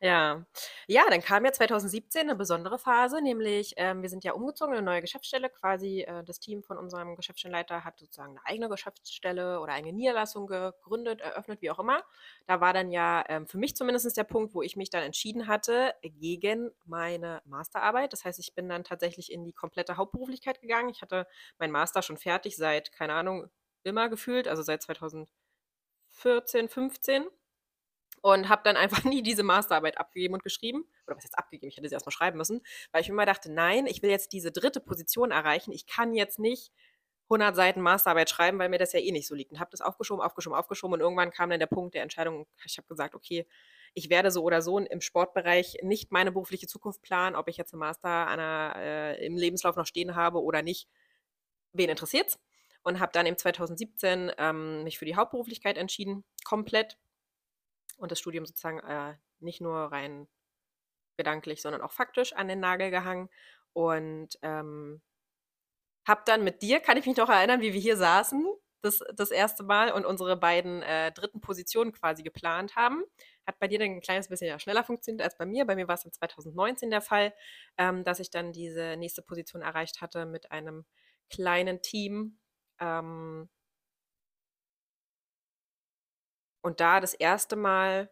Ja. Ja, dann kam ja 2017 eine besondere Phase, nämlich, ähm, wir sind ja umgezogen in eine neue Geschäftsstelle. Quasi, äh, das Team von unserem Geschäftsstellenleiter hat sozusagen eine eigene Geschäftsstelle oder eine Niederlassung gegründet, eröffnet, wie auch immer. Da war dann ja, ähm, für mich zumindest der Punkt, wo ich mich dann entschieden hatte gegen meine Masterarbeit. Das heißt, ich bin dann tatsächlich in die komplette Hauptberuflichkeit gegangen. Ich hatte meinen Master schon fertig seit, keine Ahnung, immer gefühlt, also seit 2014, 15 und habe dann einfach [laughs] nie diese Masterarbeit abgegeben und geschrieben. Oder was jetzt abgegeben? Ich hätte sie erstmal schreiben müssen, weil ich immer dachte, nein, ich will jetzt diese dritte Position erreichen. Ich kann jetzt nicht 100 Seiten Masterarbeit schreiben, weil mir das ja eh nicht so liegt. Und habe das aufgeschoben, aufgeschoben, aufgeschoben. Und irgendwann kam dann der Punkt der Entscheidung. Ich habe gesagt, okay, ich werde so oder so im Sportbereich nicht meine berufliche Zukunft planen, ob ich jetzt einen Master einer, äh, im Lebenslauf noch stehen habe oder nicht. Wen interessiert's? Und habe dann im 2017 ähm, mich für die Hauptberuflichkeit entschieden, komplett und das Studium sozusagen äh, nicht nur rein gedanklich, sondern auch faktisch an den Nagel gehangen. Und ähm, habe dann mit dir, kann ich mich noch erinnern, wie wir hier saßen, das, das erste Mal und unsere beiden äh, dritten Positionen quasi geplant haben. Hat bei dir dann ein kleines bisschen ja, schneller funktioniert als bei mir. Bei mir war es dann 2019 der Fall, ähm, dass ich dann diese nächste Position erreicht hatte mit einem kleinen Team. Ähm, und da das erste Mal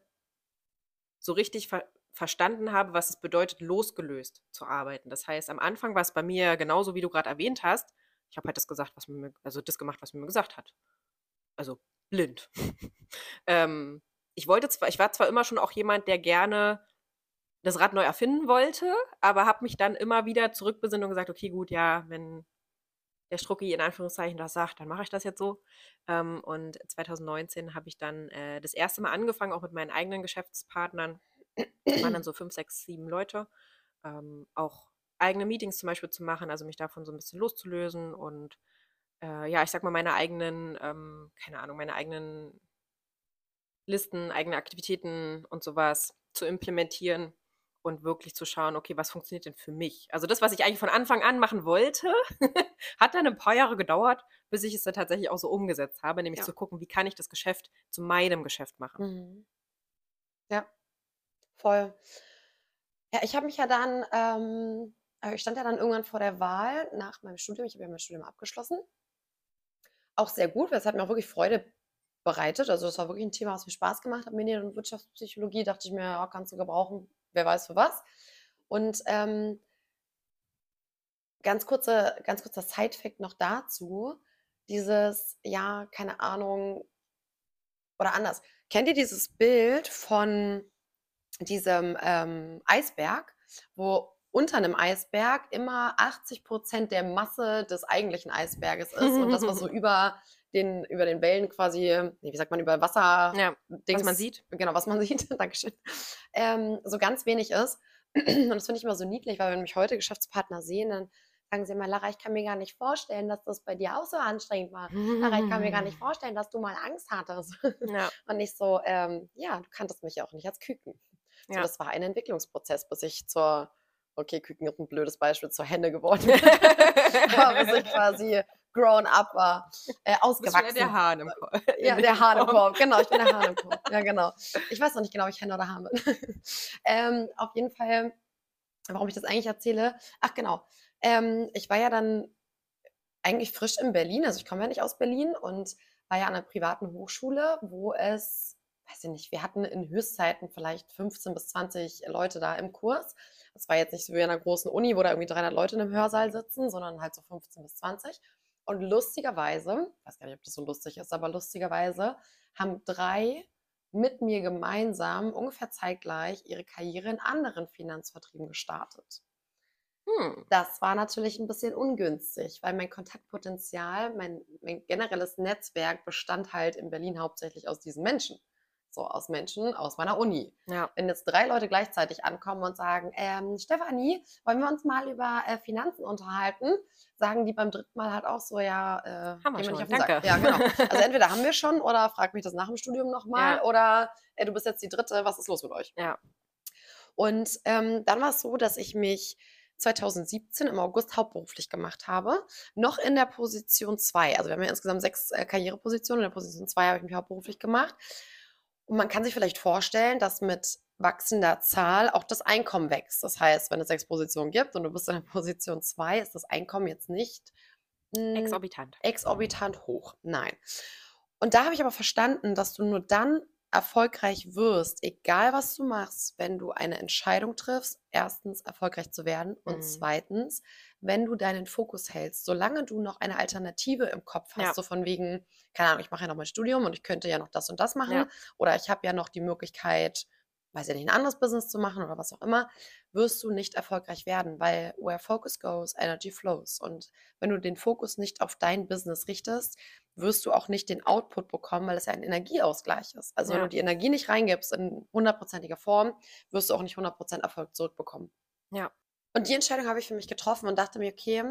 so richtig ver verstanden habe, was es bedeutet, losgelöst zu arbeiten. Das heißt, am Anfang war es bei mir genauso, wie du gerade erwähnt hast. Ich habe halt das gesagt, was mir, also das gemacht, was mir gesagt hat. also blind. [laughs] ähm, ich wollte zwar, ich war zwar immer schon auch jemand, der gerne das Rad neu erfinden wollte, aber habe mich dann immer wieder zurückbesinnt und gesagt, okay, gut, ja, wenn der Strucki in Anführungszeichen das sagt, dann mache ich das jetzt so. Ähm, und 2019 habe ich dann äh, das erste Mal angefangen, auch mit meinen eigenen Geschäftspartnern. Das waren dann so fünf, sechs, sieben Leute. Ähm, auch eigene Meetings zum Beispiel zu machen, also mich davon so ein bisschen loszulösen und äh, ja, ich sag mal, meine eigenen, ähm, keine Ahnung, meine eigenen Listen, eigene Aktivitäten und sowas zu implementieren und wirklich zu schauen, okay, was funktioniert denn für mich? Also das, was ich eigentlich von Anfang an machen wollte, [laughs] hat dann ein paar Jahre gedauert, bis ich es dann tatsächlich auch so umgesetzt habe, nämlich Ja. zu gucken, wie kann ich das Geschäft zu meinem Geschäft machen. Mhm. Ja, voll. Ja, ich habe mich ja dann, ähm, äh, ich stand ja dann irgendwann vor der Wahl nach meinem Studium. Ich habe ja mein Studium abgeschlossen. Auch sehr gut, weil es hat mir auch wirklich Freude bereitet. Also das war wirklich ein Thema, was mir Spaß gemacht hat. Medien- und Wirtschaftspsychologie dachte ich mir, ja, kannst du gebrauchen, wer weiß für was. Und ähm, ganz kurze, ganz kurzer Side-Fact noch dazu. Dieses, ja, keine Ahnung, oder anders. Kennt ihr dieses Bild von diesem ähm, Eisberg, wo unter einem Eisberg immer 80 Prozent der Masse des eigentlichen Eisberges ist und das, was so [laughs] über den, über den Wellen quasi, wie sagt man, über Wasser. Ja, Dings, was man sieht. Genau, was man [laughs] sieht, Dankeschön, ähm, so ganz wenig ist. [clears throat] Und das finde ich immer so niedlich, weil wenn mich heute Geschäftspartner sehen, dann sagen sie immer, Lara, ich kann mir gar nicht vorstellen, dass das bei dir auch so anstrengend war. Lara, ich kann mir gar nicht [laughs] vorstellen, dass du mal Angst hattest. Ja, [laughs] Und nicht so, ähm, ja, du kanntest mich ja auch nicht als Küken. So, ja. das war ein Entwicklungsprozess, bis ich zur, okay, Küken ist ein blödes Beispiel, zur Henne geworden bin. Aber bis ich quasi grown up war, äh, Du bist wieder ausgewachsen. der Hahn im Korb. [laughs] Ja, der Hahn im Korb. Genau, ich bin der Hahn im [laughs] Korb. Ja, genau. Ich weiß noch nicht genau, ob ich Henne oder Hahn bin. [laughs] ähm, auf jeden Fall, warum ich das eigentlich erzähle. Ach, genau. Ähm, ich war ja dann eigentlich frisch in Berlin. Also ich komme ja nicht aus Berlin und war ja an einer privaten Hochschule, wo es, weiß ich nicht, wir hatten in Höchstzeiten vielleicht 15 bis 20 Leute da im Kurs. Das war jetzt nicht so wie in einer großen Uni, wo da irgendwie 300 Leute in einem Hörsaal sitzen, sondern halt so 15 bis 20. Und lustigerweise, ich weiß gar nicht, ob das so lustig ist, aber lustigerweise haben drei mit mir gemeinsam ungefähr zeitgleich ihre Karriere in anderen Finanzvertrieben gestartet. Hm. Das war natürlich ein bisschen ungünstig, weil mein Kontaktpotenzial, mein, mein generelles Netzwerk bestand halt in Berlin hauptsächlich aus diesen Menschen. So aus Menschen aus meiner Uni. Ja. Wenn jetzt drei Leute gleichzeitig ankommen und sagen, ähm, Stefanie, wollen wir uns mal über äh, Finanzen unterhalten, sagen die beim dritten Mal halt auch so, ja, äh, Haben wir schon, nicht auf den Sack. danke. Ja, genau. [laughs] Also entweder haben wir schon oder frag mich das nach dem Studium nochmal Ja. oder äh, du bist jetzt die dritte, was ist los mit euch? Ja. Und ähm, dann war es so, dass ich mich 2017 im August hauptberuflich gemacht habe, noch in der Position 2. Also wir haben ja insgesamt sechs äh, Karrierepositionen. In der Position 2 habe ich mich hauptberuflich gemacht. Und man kann sich vielleicht vorstellen, dass mit wachsender Zahl auch das Einkommen wächst. Das heißt, wenn es sechs Positionen gibt und du bist in der [laughs] Position 2, ist das Einkommen jetzt nicht mh, Exorbitant. exorbitant hoch. Nein. Und da habe ich aber verstanden, dass du nur dann erfolgreich wirst, egal was du machst, wenn du eine Entscheidung triffst, erstens erfolgreich zu werden und Mhm. zweitens, wenn du deinen Fokus hältst. Solange du noch eine Alternative im Kopf hast, Ja. so von wegen, keine Ahnung, ich mache ja noch mein Studium und ich könnte ja noch das und das machen Ja. oder ich habe ja noch die Möglichkeit, weiß ja nicht, ein anderes Business zu machen oder was auch immer, wirst du nicht erfolgreich werden, weil where focus goes, energy flows. Und wenn du den Fokus nicht auf dein Business richtest, wirst du auch nicht den Output bekommen, weil es ja ein Energieausgleich ist. Also wenn Ja. du die Energie nicht reingibst in hundertprozentiger Form, wirst du auch nicht 100% Erfolg zurückbekommen. Ja. Und die Entscheidung habe ich für mich getroffen und dachte mir, okay,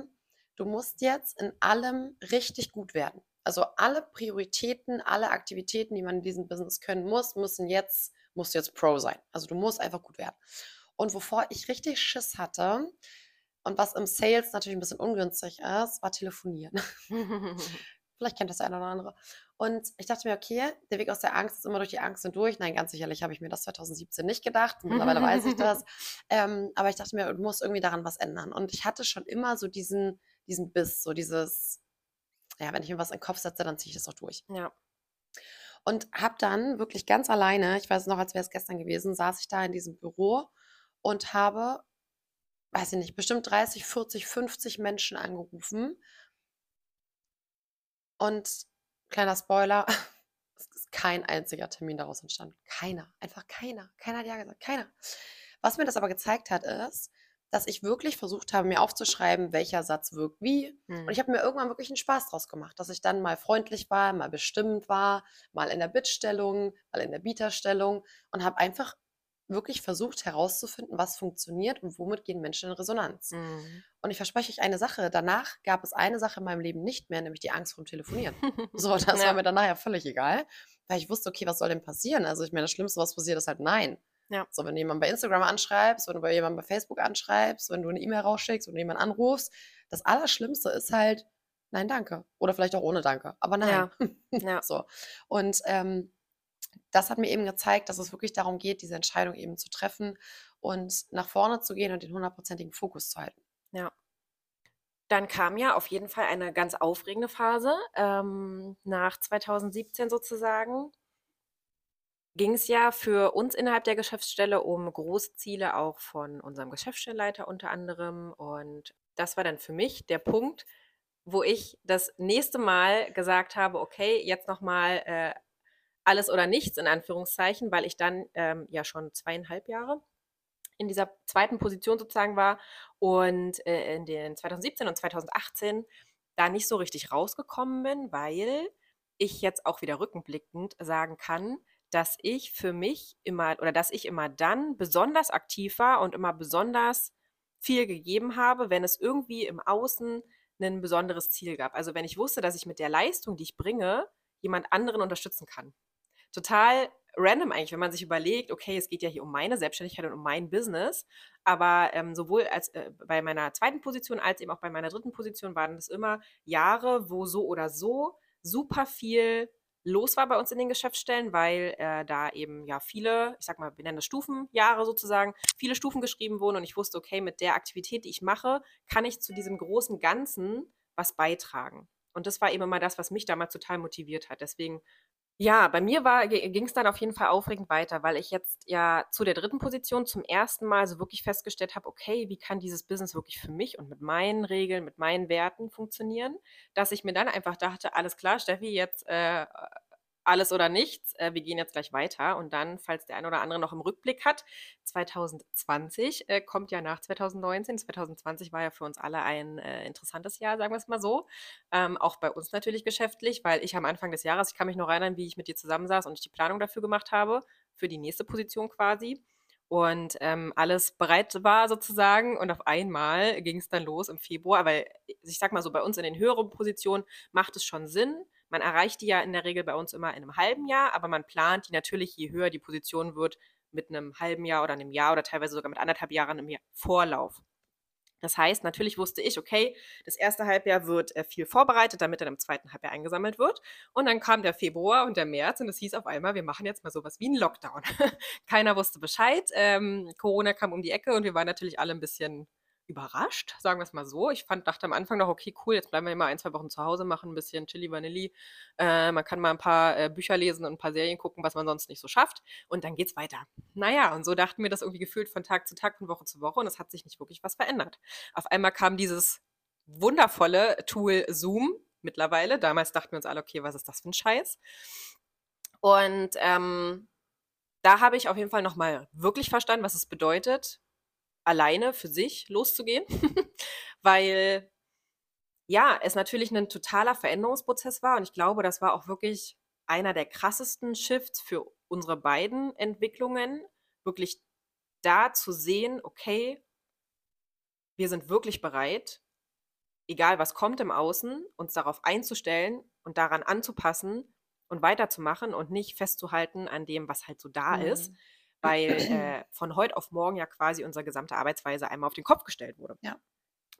du musst jetzt in allem richtig gut werden. Also alle Prioritäten, alle Aktivitäten, die man in diesem Business können muss, müssen jetzt, musst jetzt Pro sein. Also du musst einfach gut werden. Und wovor ich richtig Schiss hatte und was im Sales natürlich ein bisschen ungünstig ist, war telefonieren. [laughs] Vielleicht kennt das der eine oder andere. Und ich dachte mir, okay, der Weg aus der Angst ist immer durch die Angst hindurch. Nein, ganz sicherlich habe ich mir das 2017 nicht gedacht. [laughs] Mittlerweile weiß ich das. Ähm, aber ich dachte mir, du musst irgendwie daran was ändern. Und ich hatte schon immer so diesen, diesen Biss, so dieses, ja, wenn ich mir was in den Kopf setze, dann ziehe ich das auch durch. ja. Und habe dann wirklich ganz alleine, ich weiß es noch, als wäre es gestern gewesen, saß ich da in diesem Büro und habe, weiß ich nicht, bestimmt 30, 40, 50 Menschen angerufen und kleiner Spoiler, [laughs] es ist kein einziger Termin daraus entstanden. Keiner. Einfach keiner. Keiner hat ja gesagt. Keiner. Was mir das aber gezeigt hat, ist, dass ich wirklich versucht habe, mir aufzuschreiben, welcher Satz wirkt wie. Und Mhm. ich habe mir irgendwann wirklich einen Spaß draus gemacht, dass ich dann mal freundlich war, mal bestimmend war, mal in der Bittstellung, mal in der Bieterstellung und habe einfach wirklich versucht herauszufinden, was funktioniert und womit gehen Menschen in Resonanz. Mhm. Und ich verspreche euch eine Sache, danach gab es eine Sache in meinem Leben nicht mehr, nämlich die Angst vorm Telefonieren. [laughs] So, das Ja. war mir dann nachher völlig egal, weil ich wusste, okay, was soll denn passieren? Also ich meine, das Schlimmste, was passiert, ist halt nein. Ja. So, wenn du jemanden bei Instagram anschreibst, wenn du bei jemanden bei Facebook anschreibst, wenn du eine E-Mail rausschickst, wenn du jemanden anrufst, das Allerschlimmste ist halt, nein, danke. Oder vielleicht auch ohne Danke. Aber nein. Ja. [laughs] Ja. So. Und ähm, das hat mir eben gezeigt, dass es wirklich darum geht, diese Entscheidung eben zu treffen und nach vorne zu gehen und den hundertprozentigen Fokus zu halten. Ja. Dann kam ja auf jeden Fall eine ganz aufregende Phase. Ähm, nach 2017 sozusagen ging es ja für uns innerhalb der Geschäftsstelle um große Ziele auch von unserem Geschäftsstellenleiter unter anderem. Und das war dann für mich der Punkt, wo ich das nächste Mal gesagt habe, okay, jetzt nochmal äh, alles oder nichts in Anführungszeichen, weil ich dann ähm, ja schon zweieinhalb Jahre in dieser zweiten Position sozusagen war und äh, in den 2017 und 2018 da nicht so richtig rausgekommen bin, weil ich jetzt auch wieder rückblickend sagen kann, dass ich für mich immer oder dass ich immer dann besonders aktiv war und immer besonders viel gegeben habe, wenn es irgendwie im Außen ein besonderes Ziel gab. Also wenn ich wusste, dass ich mit der Leistung, die ich bringe, jemand anderen unterstützen kann. Total random eigentlich, wenn man sich überlegt, okay, es geht ja hier um meine Selbstständigkeit und um mein Business, aber ähm, sowohl als äh, bei meiner zweiten Position als eben auch bei meiner dritten Position waren das immer Jahre, wo so oder so super viel los war bei uns in den Geschäftsstellen, weil äh, da eben ja viele, ich sag mal, wir nennen das Stufenjahre sozusagen, viele Stufen geschrieben wurden und ich wusste, okay, mit der Aktivität, die ich mache, kann ich zu diesem großen Ganzen was beitragen. Und das war eben immer das, was mich damals total motiviert hat. Deswegen ja, bei mir ging es dann auf jeden Fall aufregend weiter, weil ich jetzt ja zu der dritten Position zum ersten Mal so wirklich festgestellt habe, okay, wie kann dieses Business wirklich für mich und mit meinen Regeln, mit meinen Werten funktionieren, dass ich mir dann einfach dachte, alles klar, Steffi, jetzt äh, alles oder nichts, äh, wir gehen jetzt gleich weiter. Und dann, falls der ein oder andere noch im Rückblick hat, 2020 äh, kommt ja nach 2019. 2020 war ja für uns alle ein äh, interessantes Jahr, sagen wir es mal so. Ähm, auch bei uns natürlich geschäftlich, weil ich am Anfang des Jahres, ich kann mich noch erinnern, wie ich mit dir zusammensaß und ich die Planung dafür gemacht habe, für die nächste Position quasi. Und ähm, alles bereit war sozusagen. Und auf einmal ging es dann los im Februar. Weil ich sag mal so, bei uns in den höheren Positionen macht es schon Sinn, man erreicht die ja in der Regel bei uns immer in einem halben Jahr, aber man plant die natürlich, je höher die Position wird, mit einem halben Jahr oder einem Jahr oder teilweise sogar mit anderthalb Jahren im Vorlauf. Das heißt, natürlich wusste ich, okay, das erste Halbjahr wird äh, viel vorbereitet, damit dann im zweiten Halbjahr eingesammelt wird. Und dann kam der Februar und der März und es hieß auf einmal, wir machen jetzt mal sowas wie einen Lockdown. [laughs] Keiner wusste Bescheid. Ähm, Corona kam um die Ecke und wir waren natürlich alle ein bisschen überrascht, sagen wir es mal so. Ich fand, dachte am Anfang noch, okay, cool, jetzt bleiben wir mal ein, zwei Wochen zu Hause, machen ein bisschen Chili Vanilli. Äh, man kann mal ein paar äh, Bücher lesen und ein paar Serien gucken, was man sonst nicht so schafft. Und dann geht's weiter. Naja, und so dachten wir das irgendwie gefühlt von Tag zu Tag, von Woche zu Woche und es hat sich nicht wirklich was verändert. Auf einmal kam dieses wundervolle Tool Zoom mittlerweile. Damals dachten wir uns alle, okay, was ist das für ein Scheiß? Und ähm, da habe ich auf jeden Fall nochmal wirklich verstanden, was es bedeutet, alleine für sich loszugehen, [laughs] weil ja, es natürlich ein totaler Veränderungsprozess war und ich glaube, das war auch wirklich einer der krassesten Shifts für unsere beiden Entwicklungen, wirklich da zu sehen, okay, wir sind wirklich bereit, egal was kommt im Außen, uns darauf einzustellen und daran anzupassen und weiterzumachen und nicht festzuhalten an dem, was halt so da mhm. ist weil [clears throat] äh, von heute auf morgen ja quasi unsere gesamte Arbeitsweise einmal auf den Kopf gestellt wurde. Ja.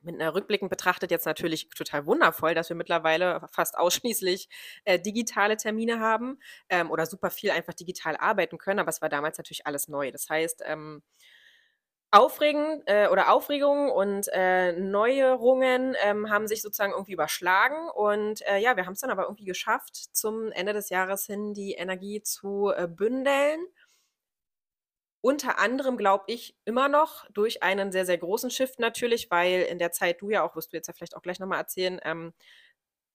Mit einer Rückblickend betrachtet jetzt natürlich total wundervoll, dass wir mittlerweile fast ausschließlich äh, digitale Termine haben ähm, oder super viel einfach digital arbeiten können, aber es war damals natürlich alles neu. Das heißt, ähm, Aufregen äh, oder Aufregungen und äh, Neuerungen ähm, haben sich sozusagen irgendwie überschlagen. Und äh, ja, wir haben es dann aber irgendwie geschafft, zum Ende des Jahres hin die Energie zu äh, bündeln unter anderem glaube ich immer noch durch einen sehr, sehr großen Shift natürlich, weil in der Zeit du ja auch, wirst du jetzt ja vielleicht auch gleich nochmal erzählen, ähm,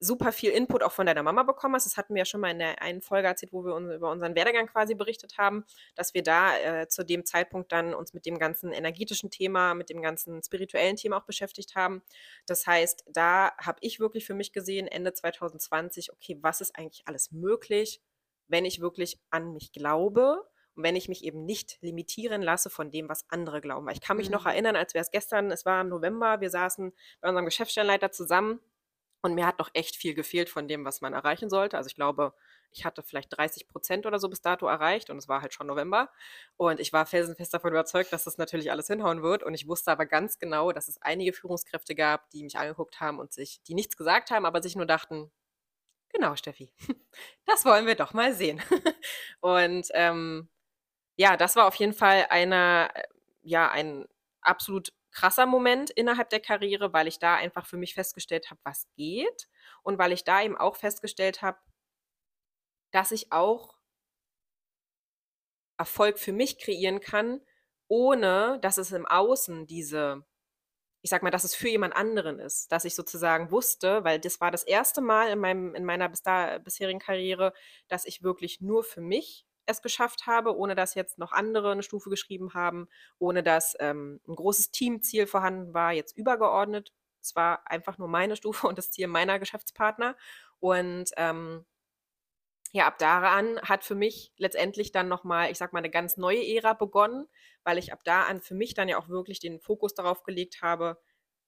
super viel Input auch von deiner Mama bekommen hast. Das hatten wir ja schon mal in der einen Folge erzählt, wo wir uns über unseren Werdegang quasi berichtet haben, dass wir da äh, zu dem Zeitpunkt dann uns mit dem ganzen energetischen Thema, mit dem ganzen spirituellen Thema auch beschäftigt haben. Das heißt, da habe ich wirklich für mich gesehen, Ende 2020, okay, was ist eigentlich alles möglich, wenn ich wirklich an mich glaube und wenn ich mich eben nicht limitieren lasse von dem, was andere glauben. Weil ich kann mich mhm. noch erinnern, als wäre es gestern, es war im November, wir saßen bei unserem Geschäftsstellenleiter zusammen und mir hat noch echt viel gefehlt von dem, was man erreichen sollte. Also ich glaube, ich hatte vielleicht 30 Prozent oder so bis dato erreicht und es war halt schon November. Und ich war felsenfest davon überzeugt, dass das natürlich alles hinhauen wird. Und ich wusste aber ganz genau, dass es einige Führungskräfte gab, die mich angeguckt haben und sich, die nichts gesagt haben, aber sich nur dachten, genau, Steffi, [laughs] das wollen wir doch mal sehen. [laughs] und ähm, ja, das war auf jeden Fall einer, äh, ja, ein absolut krasser Moment innerhalb der Karriere, weil ich da einfach für mich festgestellt habe, was geht und weil ich da eben auch festgestellt habe, dass ich auch Erfolg für mich kreieren kann, ohne dass es im Außen diese, ich sag mal, dass es für jemand anderen ist, dass ich sozusagen wusste, weil das war das erste Mal in, meinem, in meiner bis da, bisherigen Karriere, dass ich wirklich nur für mich es geschafft habe, ohne dass jetzt noch andere eine Stufe geschrieben haben, ohne dass ähm, ein großes Teamziel vorhanden war, jetzt übergeordnet. Es war einfach nur meine [laughs] Stufe und das Ziel meiner Geschäftspartner. Und ähm, ja, ab daran hat für mich letztendlich dann nochmal, ich sag mal, eine ganz neue Ära begonnen, weil ich ab da an für mich dann ja auch wirklich den Fokus darauf gelegt habe,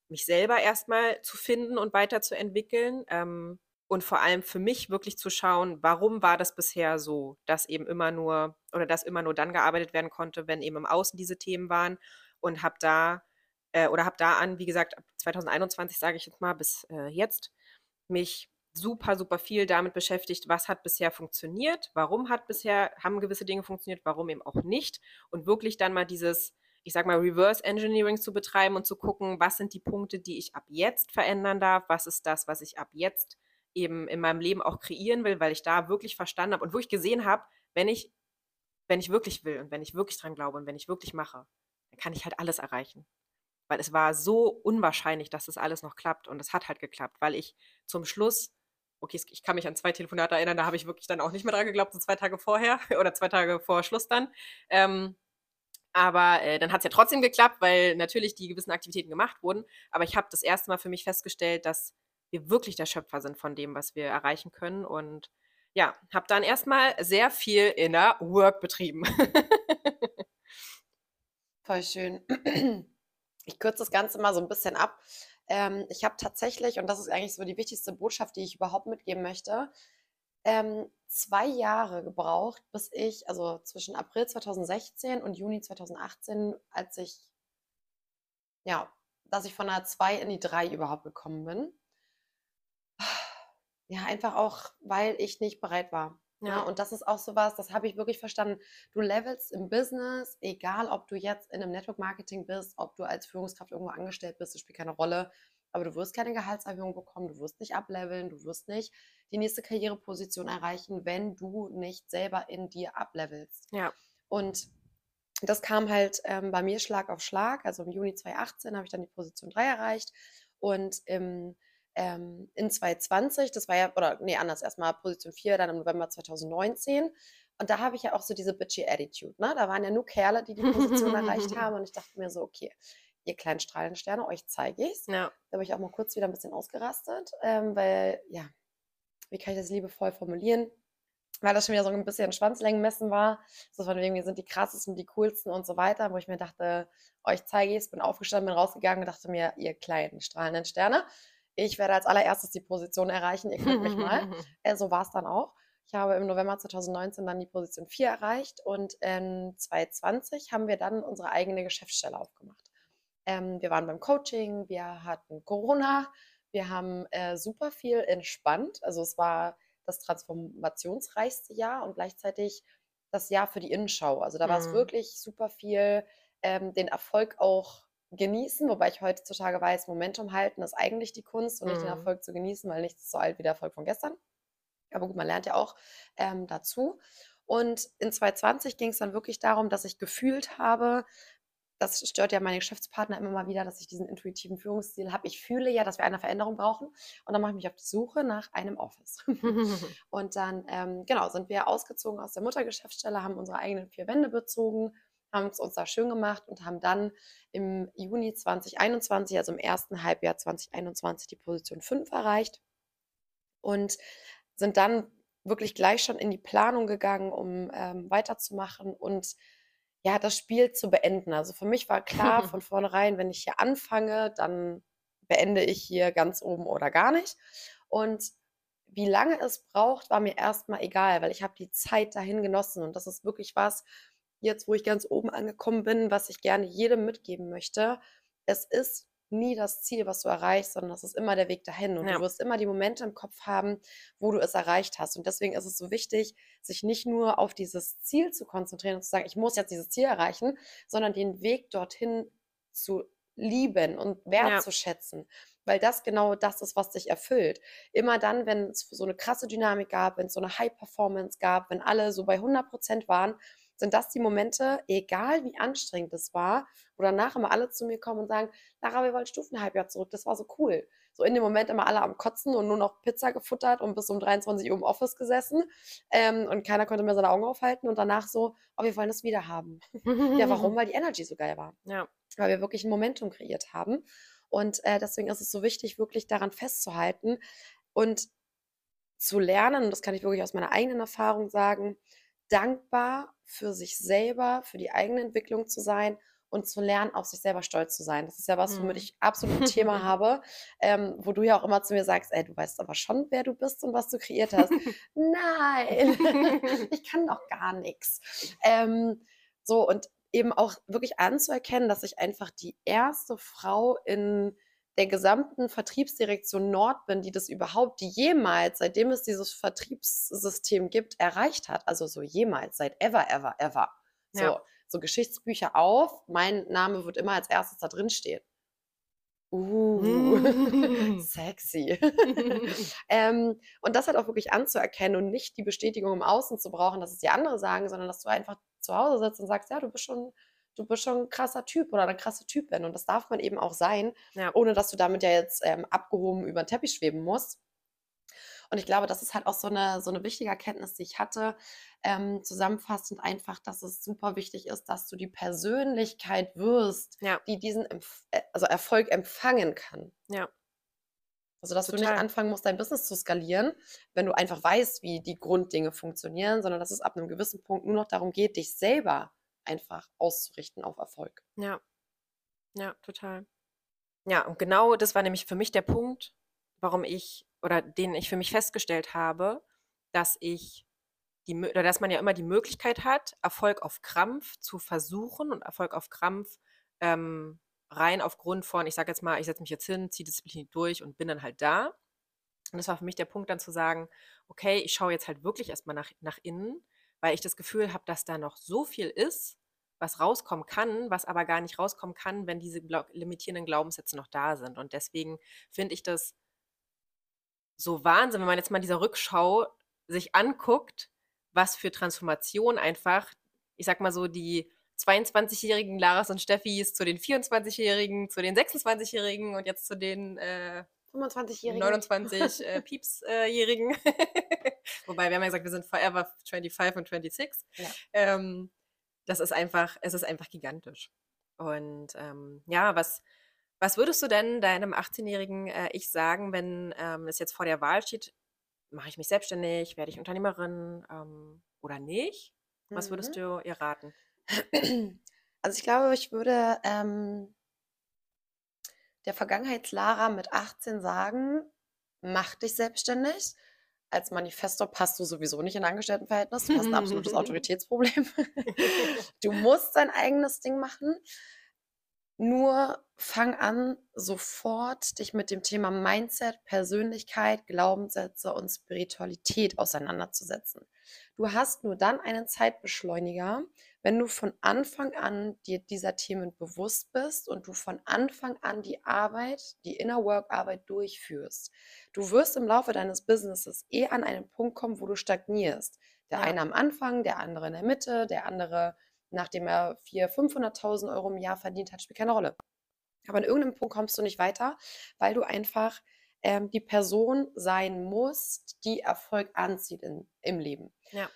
mich selber erstmal zu finden und weiterzuentwickeln. Ähm, und vor allem für mich wirklich zu schauen, warum war das bisher so, dass eben immer nur oder dass immer nur dann gearbeitet werden konnte, wenn eben im Außen diese Themen waren und habe da äh, oder habe da an, wie gesagt, ab 2021 sage ich jetzt mal bis äh, jetzt mich super super viel damit beschäftigt, was hat bisher funktioniert, warum hat bisher haben gewisse Dinge funktioniert, warum eben auch nicht und wirklich dann mal dieses ich sag mal, Reverse Engineering zu betreiben und zu gucken, was sind die Punkte, die ich ab jetzt verändern darf, was ist das, was ich ab jetzt eben in meinem Leben auch kreieren will, weil ich da wirklich verstanden habe und wo ich gesehen habe, wenn ich, wenn ich wirklich will und wenn ich wirklich dran glaube und wenn ich wirklich mache, dann kann ich halt alles erreichen. Weil es war so unwahrscheinlich, dass das alles noch klappt und es hat halt geklappt, weil ich zum Schluss, okay, ich kann mich an zwei Telefonate erinnern, da habe ich wirklich dann auch nicht mehr dran geglaubt, so zwei Tage vorher [laughs] oder zwei Tage vor Schluss dann. Ähm, aber äh, dann hat es ja trotzdem geklappt, weil natürlich die gewissen Aktivitäten gemacht wurden. Aber ich habe das erste Mal für mich festgestellt, dass wir wirklich der Schöpfer sind von dem, was wir erreichen können. Und ja, habe dann erstmal sehr viel Inner Work betrieben. [laughs] Voll schön. [clears throat] Ich kürze das Ganze mal so ein bisschen ab. Ähm, ich habe tatsächlich, und das ist eigentlich so die wichtigste Botschaft, die ich überhaupt mitgeben möchte, ähm, zwei Jahre gebraucht, bis ich, also zwischen April 2016 und Juni 2018, als ich, ja, dass ich von einer 2 in die 3 überhaupt gekommen bin. Ja, einfach auch, weil ich nicht bereit war. Ja, ne? und das ist auch so was, das habe ich wirklich verstanden. Du levelst im Business, egal ob du jetzt in einem Network Marketing bist, ob du als Führungskraft irgendwo angestellt bist, das spielt keine Rolle. Aber du wirst keine Gehaltserhöhung bekommen, du wirst nicht ableveln, du wirst nicht die nächste Karriereposition erreichen, wenn du nicht selber in dir ablevelst. Ja. Und das kam halt ähm, bei mir Schlag auf Schlag. Also im Juni 2018 habe ich dann die Position 3 erreicht und im ähm, in 2020, das war ja, oder nee, anders, erstmal Position 4, dann im November 2019. Und da habe ich ja auch so diese bitchy Attitude, ne? Da waren ja nur Kerle, die die Position erreicht [laughs] haben. Und ich dachte mir so, okay, ihr kleinen Strahlensterne, euch zeige ich's. Ja. Da habe ich auch mal kurz wieder ein bisschen ausgerastet, ähm, weil, ja, wie kann ich das liebevoll formulieren? Weil das schon wieder so ein bisschen Schwanzlängenmessen war. So von wegen, wir sind die krassesten, die coolsten und so weiter, wo ich mir dachte, euch zeige ich es, bin aufgestanden, bin rausgegangen und dachte mir, ihr kleinen strahlenden Sterne, ich werde als allererstes die Position erreichen, ihr könnt mich mal. [laughs] äh, so war es dann auch. Ich habe im November 2019 dann die Position 4 erreicht und in 2020 haben wir dann unsere eigene Geschäftsstelle aufgemacht. Ähm, wir waren beim Coaching, wir hatten Corona, wir haben äh, super viel entspannt. Also es war das transformationsreichste Jahr und gleichzeitig das Jahr für die Innenschau. Also da war es mhm. wirklich super viel, ähm, den Erfolg auch genießen, wobei ich heutzutage weiß, Momentum halten ist eigentlich die Kunst und nicht den mhm. Erfolg zu genießen, weil nichts ist so alt wie der Erfolg von gestern. Aber gut, man lernt ja auch ähm, dazu. Und in 2020 ging es dann wirklich darum, dass ich gefühlt habe, das stört ja meine Geschäftspartner immer mal wieder, dass ich diesen intuitiven Führungsstil habe. Ich fühle ja, dass wir eine Veränderung brauchen und dann mache ich mich auf die Suche nach einem Office. [laughs] und dann, ähm, genau, sind wir ausgezogen aus der Muttergeschäftsstelle, haben unsere eigenen vier Wände bezogen, haben es uns da schön gemacht und haben dann im Juni 2021, also im ersten Halbjahr 2021, die Position 5 erreicht und sind dann wirklich gleich schon in die Planung gegangen, um ähm, weiterzumachen und ja, das Spiel zu beenden. Also für mich war klar [laughs] von vornherein, wenn ich hier anfange, dann beende ich hier ganz oben oder gar nicht. Und wie lange es braucht, war mir erstmal egal, weil ich habe die Zeit dahin genossen. Und das ist wirklich was, jetzt wo ich ganz oben angekommen bin, was ich gerne jedem mitgeben möchte. Es ist nie das Ziel, was du erreichst, sondern es ist immer der Weg dahin. Und ja. du wirst immer die Momente im Kopf haben, wo du es erreicht hast. Und deswegen ist es so wichtig, sich nicht nur auf dieses Ziel zu konzentrieren und zu sagen, ich muss jetzt dieses Ziel erreichen, sondern den Weg dorthin zu lieben und wertzuschätzen. Ja. Weil das genau das ist, was dich erfüllt. Immer dann, wenn es so eine krasse Dynamik gab, wenn es so eine High-Performance gab, wenn alle so bei 100 Prozent waren, sind das die Momente, egal wie anstrengend es war, wo danach immer alle zu mir kommen und sagen, Lara, wir wollen Stufenhalbjahr zurück, das war so cool. So in dem Moment immer alle am Kotzen und nur noch Pizza gefuttert und bis um 23 Uhr im Office gesessen ähm, und keiner konnte mehr seine Augen aufhalten und danach so, oh, wir wollen das wieder haben. ja, warum? [laughs] Weil die Energy so geil war. Ja. Weil wir wirklich ein Momentum kreiert haben. Und äh, deswegen ist es so wichtig, wirklich daran festzuhalten und zu lernen, und das kann ich wirklich aus meiner eigenen Erfahrung sagen, dankbar für sich selber, für die eigene Entwicklung zu sein und zu lernen, auf sich selber stolz zu sein. Das ist ja was, womit mhm. ich absolut ein Thema [laughs] habe, ähm, wo du ja auch immer zu mir sagst, ey, du weißt aber schon, wer du bist und was du kreiert hast. Nein, [laughs] ich kann doch gar nichts. Ähm, so, und eben auch wirklich anzuerkennen, dass ich einfach die erste Frau in der gesamten Vertriebsdirektion Nord bin, die das überhaupt jemals, seitdem es dieses Vertriebssystem gibt, erreicht hat. Also so jemals, seit ever, ever, ever. So, ja. so Geschichtsbücher auf, mein Name wird immer als erstes da drin stehen. Uh, [laughs] sexy. [laughs] ähm, und das halt auch wirklich anzuerkennen und nicht die Bestätigung im Außen zu brauchen, dass es die andere sagen, sondern dass du einfach zu Hause sitzt und sagst, ja, du bist schon du bist schon ein krasser Typ oder eine krasse Typin. Und das darf man eben auch sein, ja. ohne dass du damit ja jetzt ähm, abgehoben über den Teppich schweben musst. Und ich glaube, das ist halt auch so eine, so eine wichtige Erkenntnis, die ich hatte. Ähm, zusammenfassend einfach, dass es super wichtig ist, dass du die Persönlichkeit wirst, ja. die diesen Empf äh, also Erfolg empfangen kann. Ja. Also, dass Total. du nicht anfangen musst, dein Business zu skalieren, wenn du einfach weißt, wie die Grunddinge funktionieren, sondern dass es ab einem gewissen Punkt nur noch darum geht, dich selber einfach auszurichten auf Erfolg. Ja. Ja, total. Ja, und genau das war nämlich für mich der Punkt, warum ich oder den ich für mich festgestellt habe, dass ich die oder dass man ja immer die Möglichkeit hat, Erfolg auf Krampf zu versuchen und Erfolg auf Krampf ähm, rein aufgrund von, ich sage jetzt mal, ich setze mich jetzt hin, ziehe Disziplin durch und bin dann halt da. Und das war für mich der Punkt dann zu sagen, okay, ich schaue jetzt halt wirklich erstmal nach, nach innen weil ich das Gefühl habe, dass da noch so viel ist, was rauskommen kann, was aber gar nicht rauskommen kann, wenn diese limitierenden Glaubenssätze noch da sind. Und deswegen finde ich das so Wahnsinn, wenn man jetzt mal in dieser Rückschau sich anguckt, was für Transformation einfach, ich sag mal so, die 22-jährigen Laras und Steffis zu den 24-jährigen, zu den 26-jährigen und jetzt zu den äh, 25-jährigen. 29 äh, [laughs] Pieps-Jährigen. Äh, [laughs] Wobei, wir haben ja gesagt, wir sind forever 25 und 26. Ja. Ähm, das ist einfach, es ist einfach gigantisch. Und ähm, ja, was, was würdest du denn deinem 18-jährigen äh, Ich sagen, wenn ähm, es jetzt vor der Wahl steht, mache ich mich selbstständig, werde ich Unternehmerin ähm, oder nicht? Was würdest mhm. du ihr raten? Also ich glaube, ich würde ähm, der Vergangenheitslara mit 18 sagen, mach dich selbstständig. Als Manifestor passt du sowieso nicht in Angestelltenverhältnis. Du hast ein absolutes [laughs] Autoritätsproblem. [laughs] du musst dein eigenes Ding machen. Nur fang an, sofort dich mit dem Thema Mindset, Persönlichkeit, Glaubenssätze und Spiritualität auseinanderzusetzen. Du hast nur dann einen Zeitbeschleuniger, wenn du von Anfang an dir dieser Themen bewusst bist und du von Anfang an die Arbeit, die Inner Work Arbeit durchführst. Du wirst im Laufe deines Businesses eh an einen Punkt kommen, wo du stagnierst. Der ja. eine am Anfang, der andere in der Mitte, der andere nachdem er 400.000, 500.000 Euro im Jahr verdient hat, spielt keine Rolle. Aber an irgendeinem Punkt kommst du nicht weiter, weil du einfach ähm, die Person sein musst, die Erfolg anzieht in, im Leben. Ja.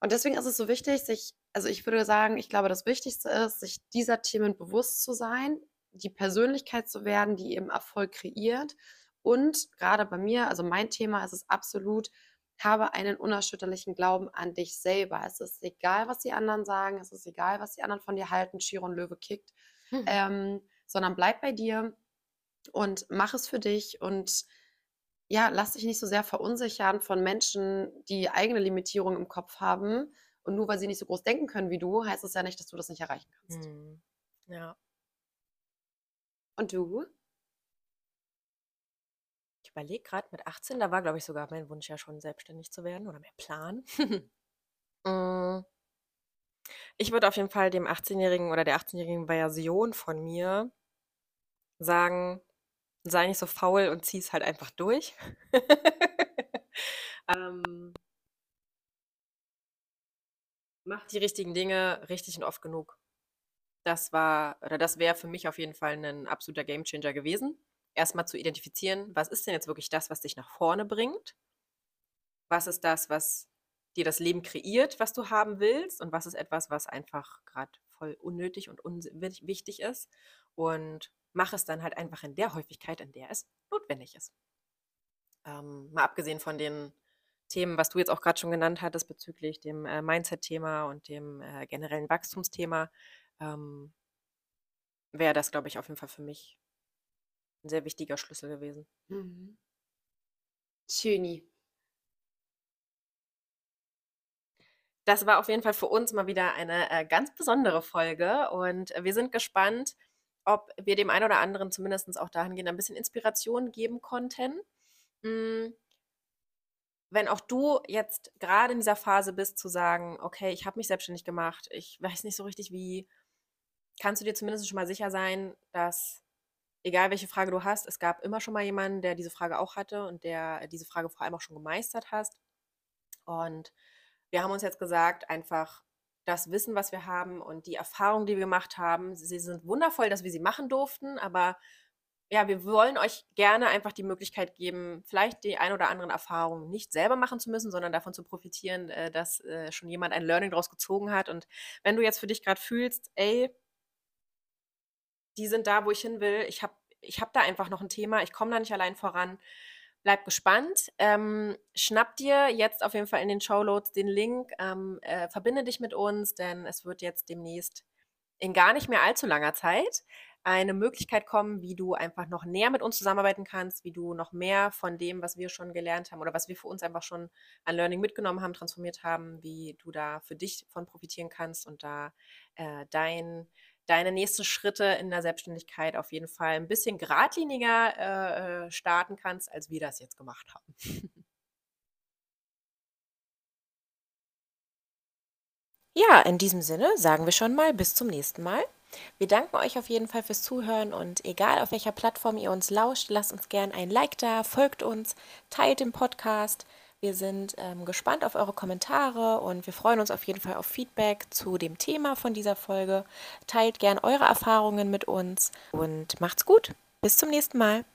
Und deswegen ist es so wichtig, sich, also ich würde sagen, ich glaube, das Wichtigste ist, sich dieser Themen bewusst zu sein, die Persönlichkeit zu werden, die eben Erfolg kreiert. Und gerade bei mir, also mein Thema ist es absolut, habe einen unerschütterlichen Glauben an dich selber. Es ist egal, was die anderen sagen, es ist egal, was die anderen von dir halten, Chiron Löwe kickt, hm. ähm, sondern bleib bei dir und mach es für dich und ja, lass dich nicht so sehr verunsichern von Menschen, die eigene Limitierungen im Kopf haben. Und nur weil sie nicht so groß denken können wie du, heißt es ja nicht, dass du das nicht erreichen kannst. Hm. Ja. Und du? Ich überlege gerade mit 18, da war, glaube ich, sogar mein Wunsch ja schon selbstständig zu werden oder mein Plan. [laughs] Mm. ich würde auf jeden Fall dem 18-jährigen oder der 18-jährigen Version von mir sagen, sei nicht so faul und zieh es halt einfach durch. [laughs] ähm, mach die richtigen Dinge richtig und oft genug. Das war, oder das wäre für mich auf jeden Fall ein absoluter Gamechanger gewesen. Erstmal zu identifizieren, was ist denn jetzt wirklich das, was dich nach vorne bringt? Was ist das, was dir das Leben kreiert, was du haben willst? Und was ist etwas, was einfach gerade voll unnötig und unwichtig ist? Und mach es dann halt einfach in der Häufigkeit, in der es notwendig ist. Ähm, mal abgesehen von den Themen, was du jetzt auch gerade schon genannt hattest bezüglich dem äh, Mindset-Thema und dem äh, generellen Wachstumsthema, ähm, wäre das, glaube ich, auf jeden Fall für mich ein sehr wichtiger Schlüssel gewesen. Mhm. Schöni. Das war auf jeden Fall für uns mal wieder eine äh, ganz besondere Folge und wir sind gespannt, ob wir dem einen oder anderen zumindest auch dahingehend ein bisschen Inspiration geben konnten. Hm, wenn auch du jetzt gerade in dieser Phase bist, zu sagen, okay, ich habe mich selbstständig gemacht, ich weiß nicht so richtig wie, kannst du dir zumindest schon mal sicher sein, dass egal welche Frage du hast, es gab immer schon mal jemanden, der diese Frage auch hatte und der diese Frage vor allem auch schon gemeistert hast. Und wir haben uns jetzt gesagt, einfach das Wissen, was wir haben und die Erfahrungen, die wir gemacht haben, sie sind wundervoll, dass wir sie machen durften, aber ja, wir wollen euch gerne einfach die Möglichkeit geben, vielleicht die ein oder anderen Erfahrungen nicht selber machen zu müssen, sondern davon zu profitieren, äh, dass äh, schon jemand ein Learning daraus gezogen hat. Und wenn du jetzt für dich gerade fühlst, ey, die sind da, wo ich hin will, ich habe ich hab da einfach noch ein Thema, ich komme da nicht allein voran, Bleib gespannt. Ähm, schnapp dir jetzt auf jeden Fall in den Showloads den Link, ähm, äh, verbinde dich mit uns, denn es wird jetzt demnächst in gar nicht mehr allzu langer Zeit eine Möglichkeit kommen, wie du einfach noch näher mit uns zusammenarbeiten kannst, wie du noch mehr von dem, was wir schon gelernt haben oder was wir für uns einfach schon an Learning mitgenommen haben, transformiert haben, wie du da für dich von profitieren kannst und da äh, dein deine nächsten Schritte in der Selbstständigkeit auf jeden Fall ein bisschen geradliniger äh, äh starten kannst, als wir das jetzt gemacht haben. [laughs] Ja, in diesem Sinne sagen wir schon mal bis zum nächsten Mal. Wir danken euch auf jeden Fall fürs Zuhören und egal auf welcher Plattform ihr uns lauscht, lasst uns gerne ein Like da, folgt uns, teilt den Podcast. Wir sind ähm, gespannt auf eure Kommentare und wir freuen uns auf jeden Fall auf Feedback zu dem Thema von dieser Folge. Teilt gern eure Erfahrungen mit uns und macht's gut. Bis zum nächsten Mal.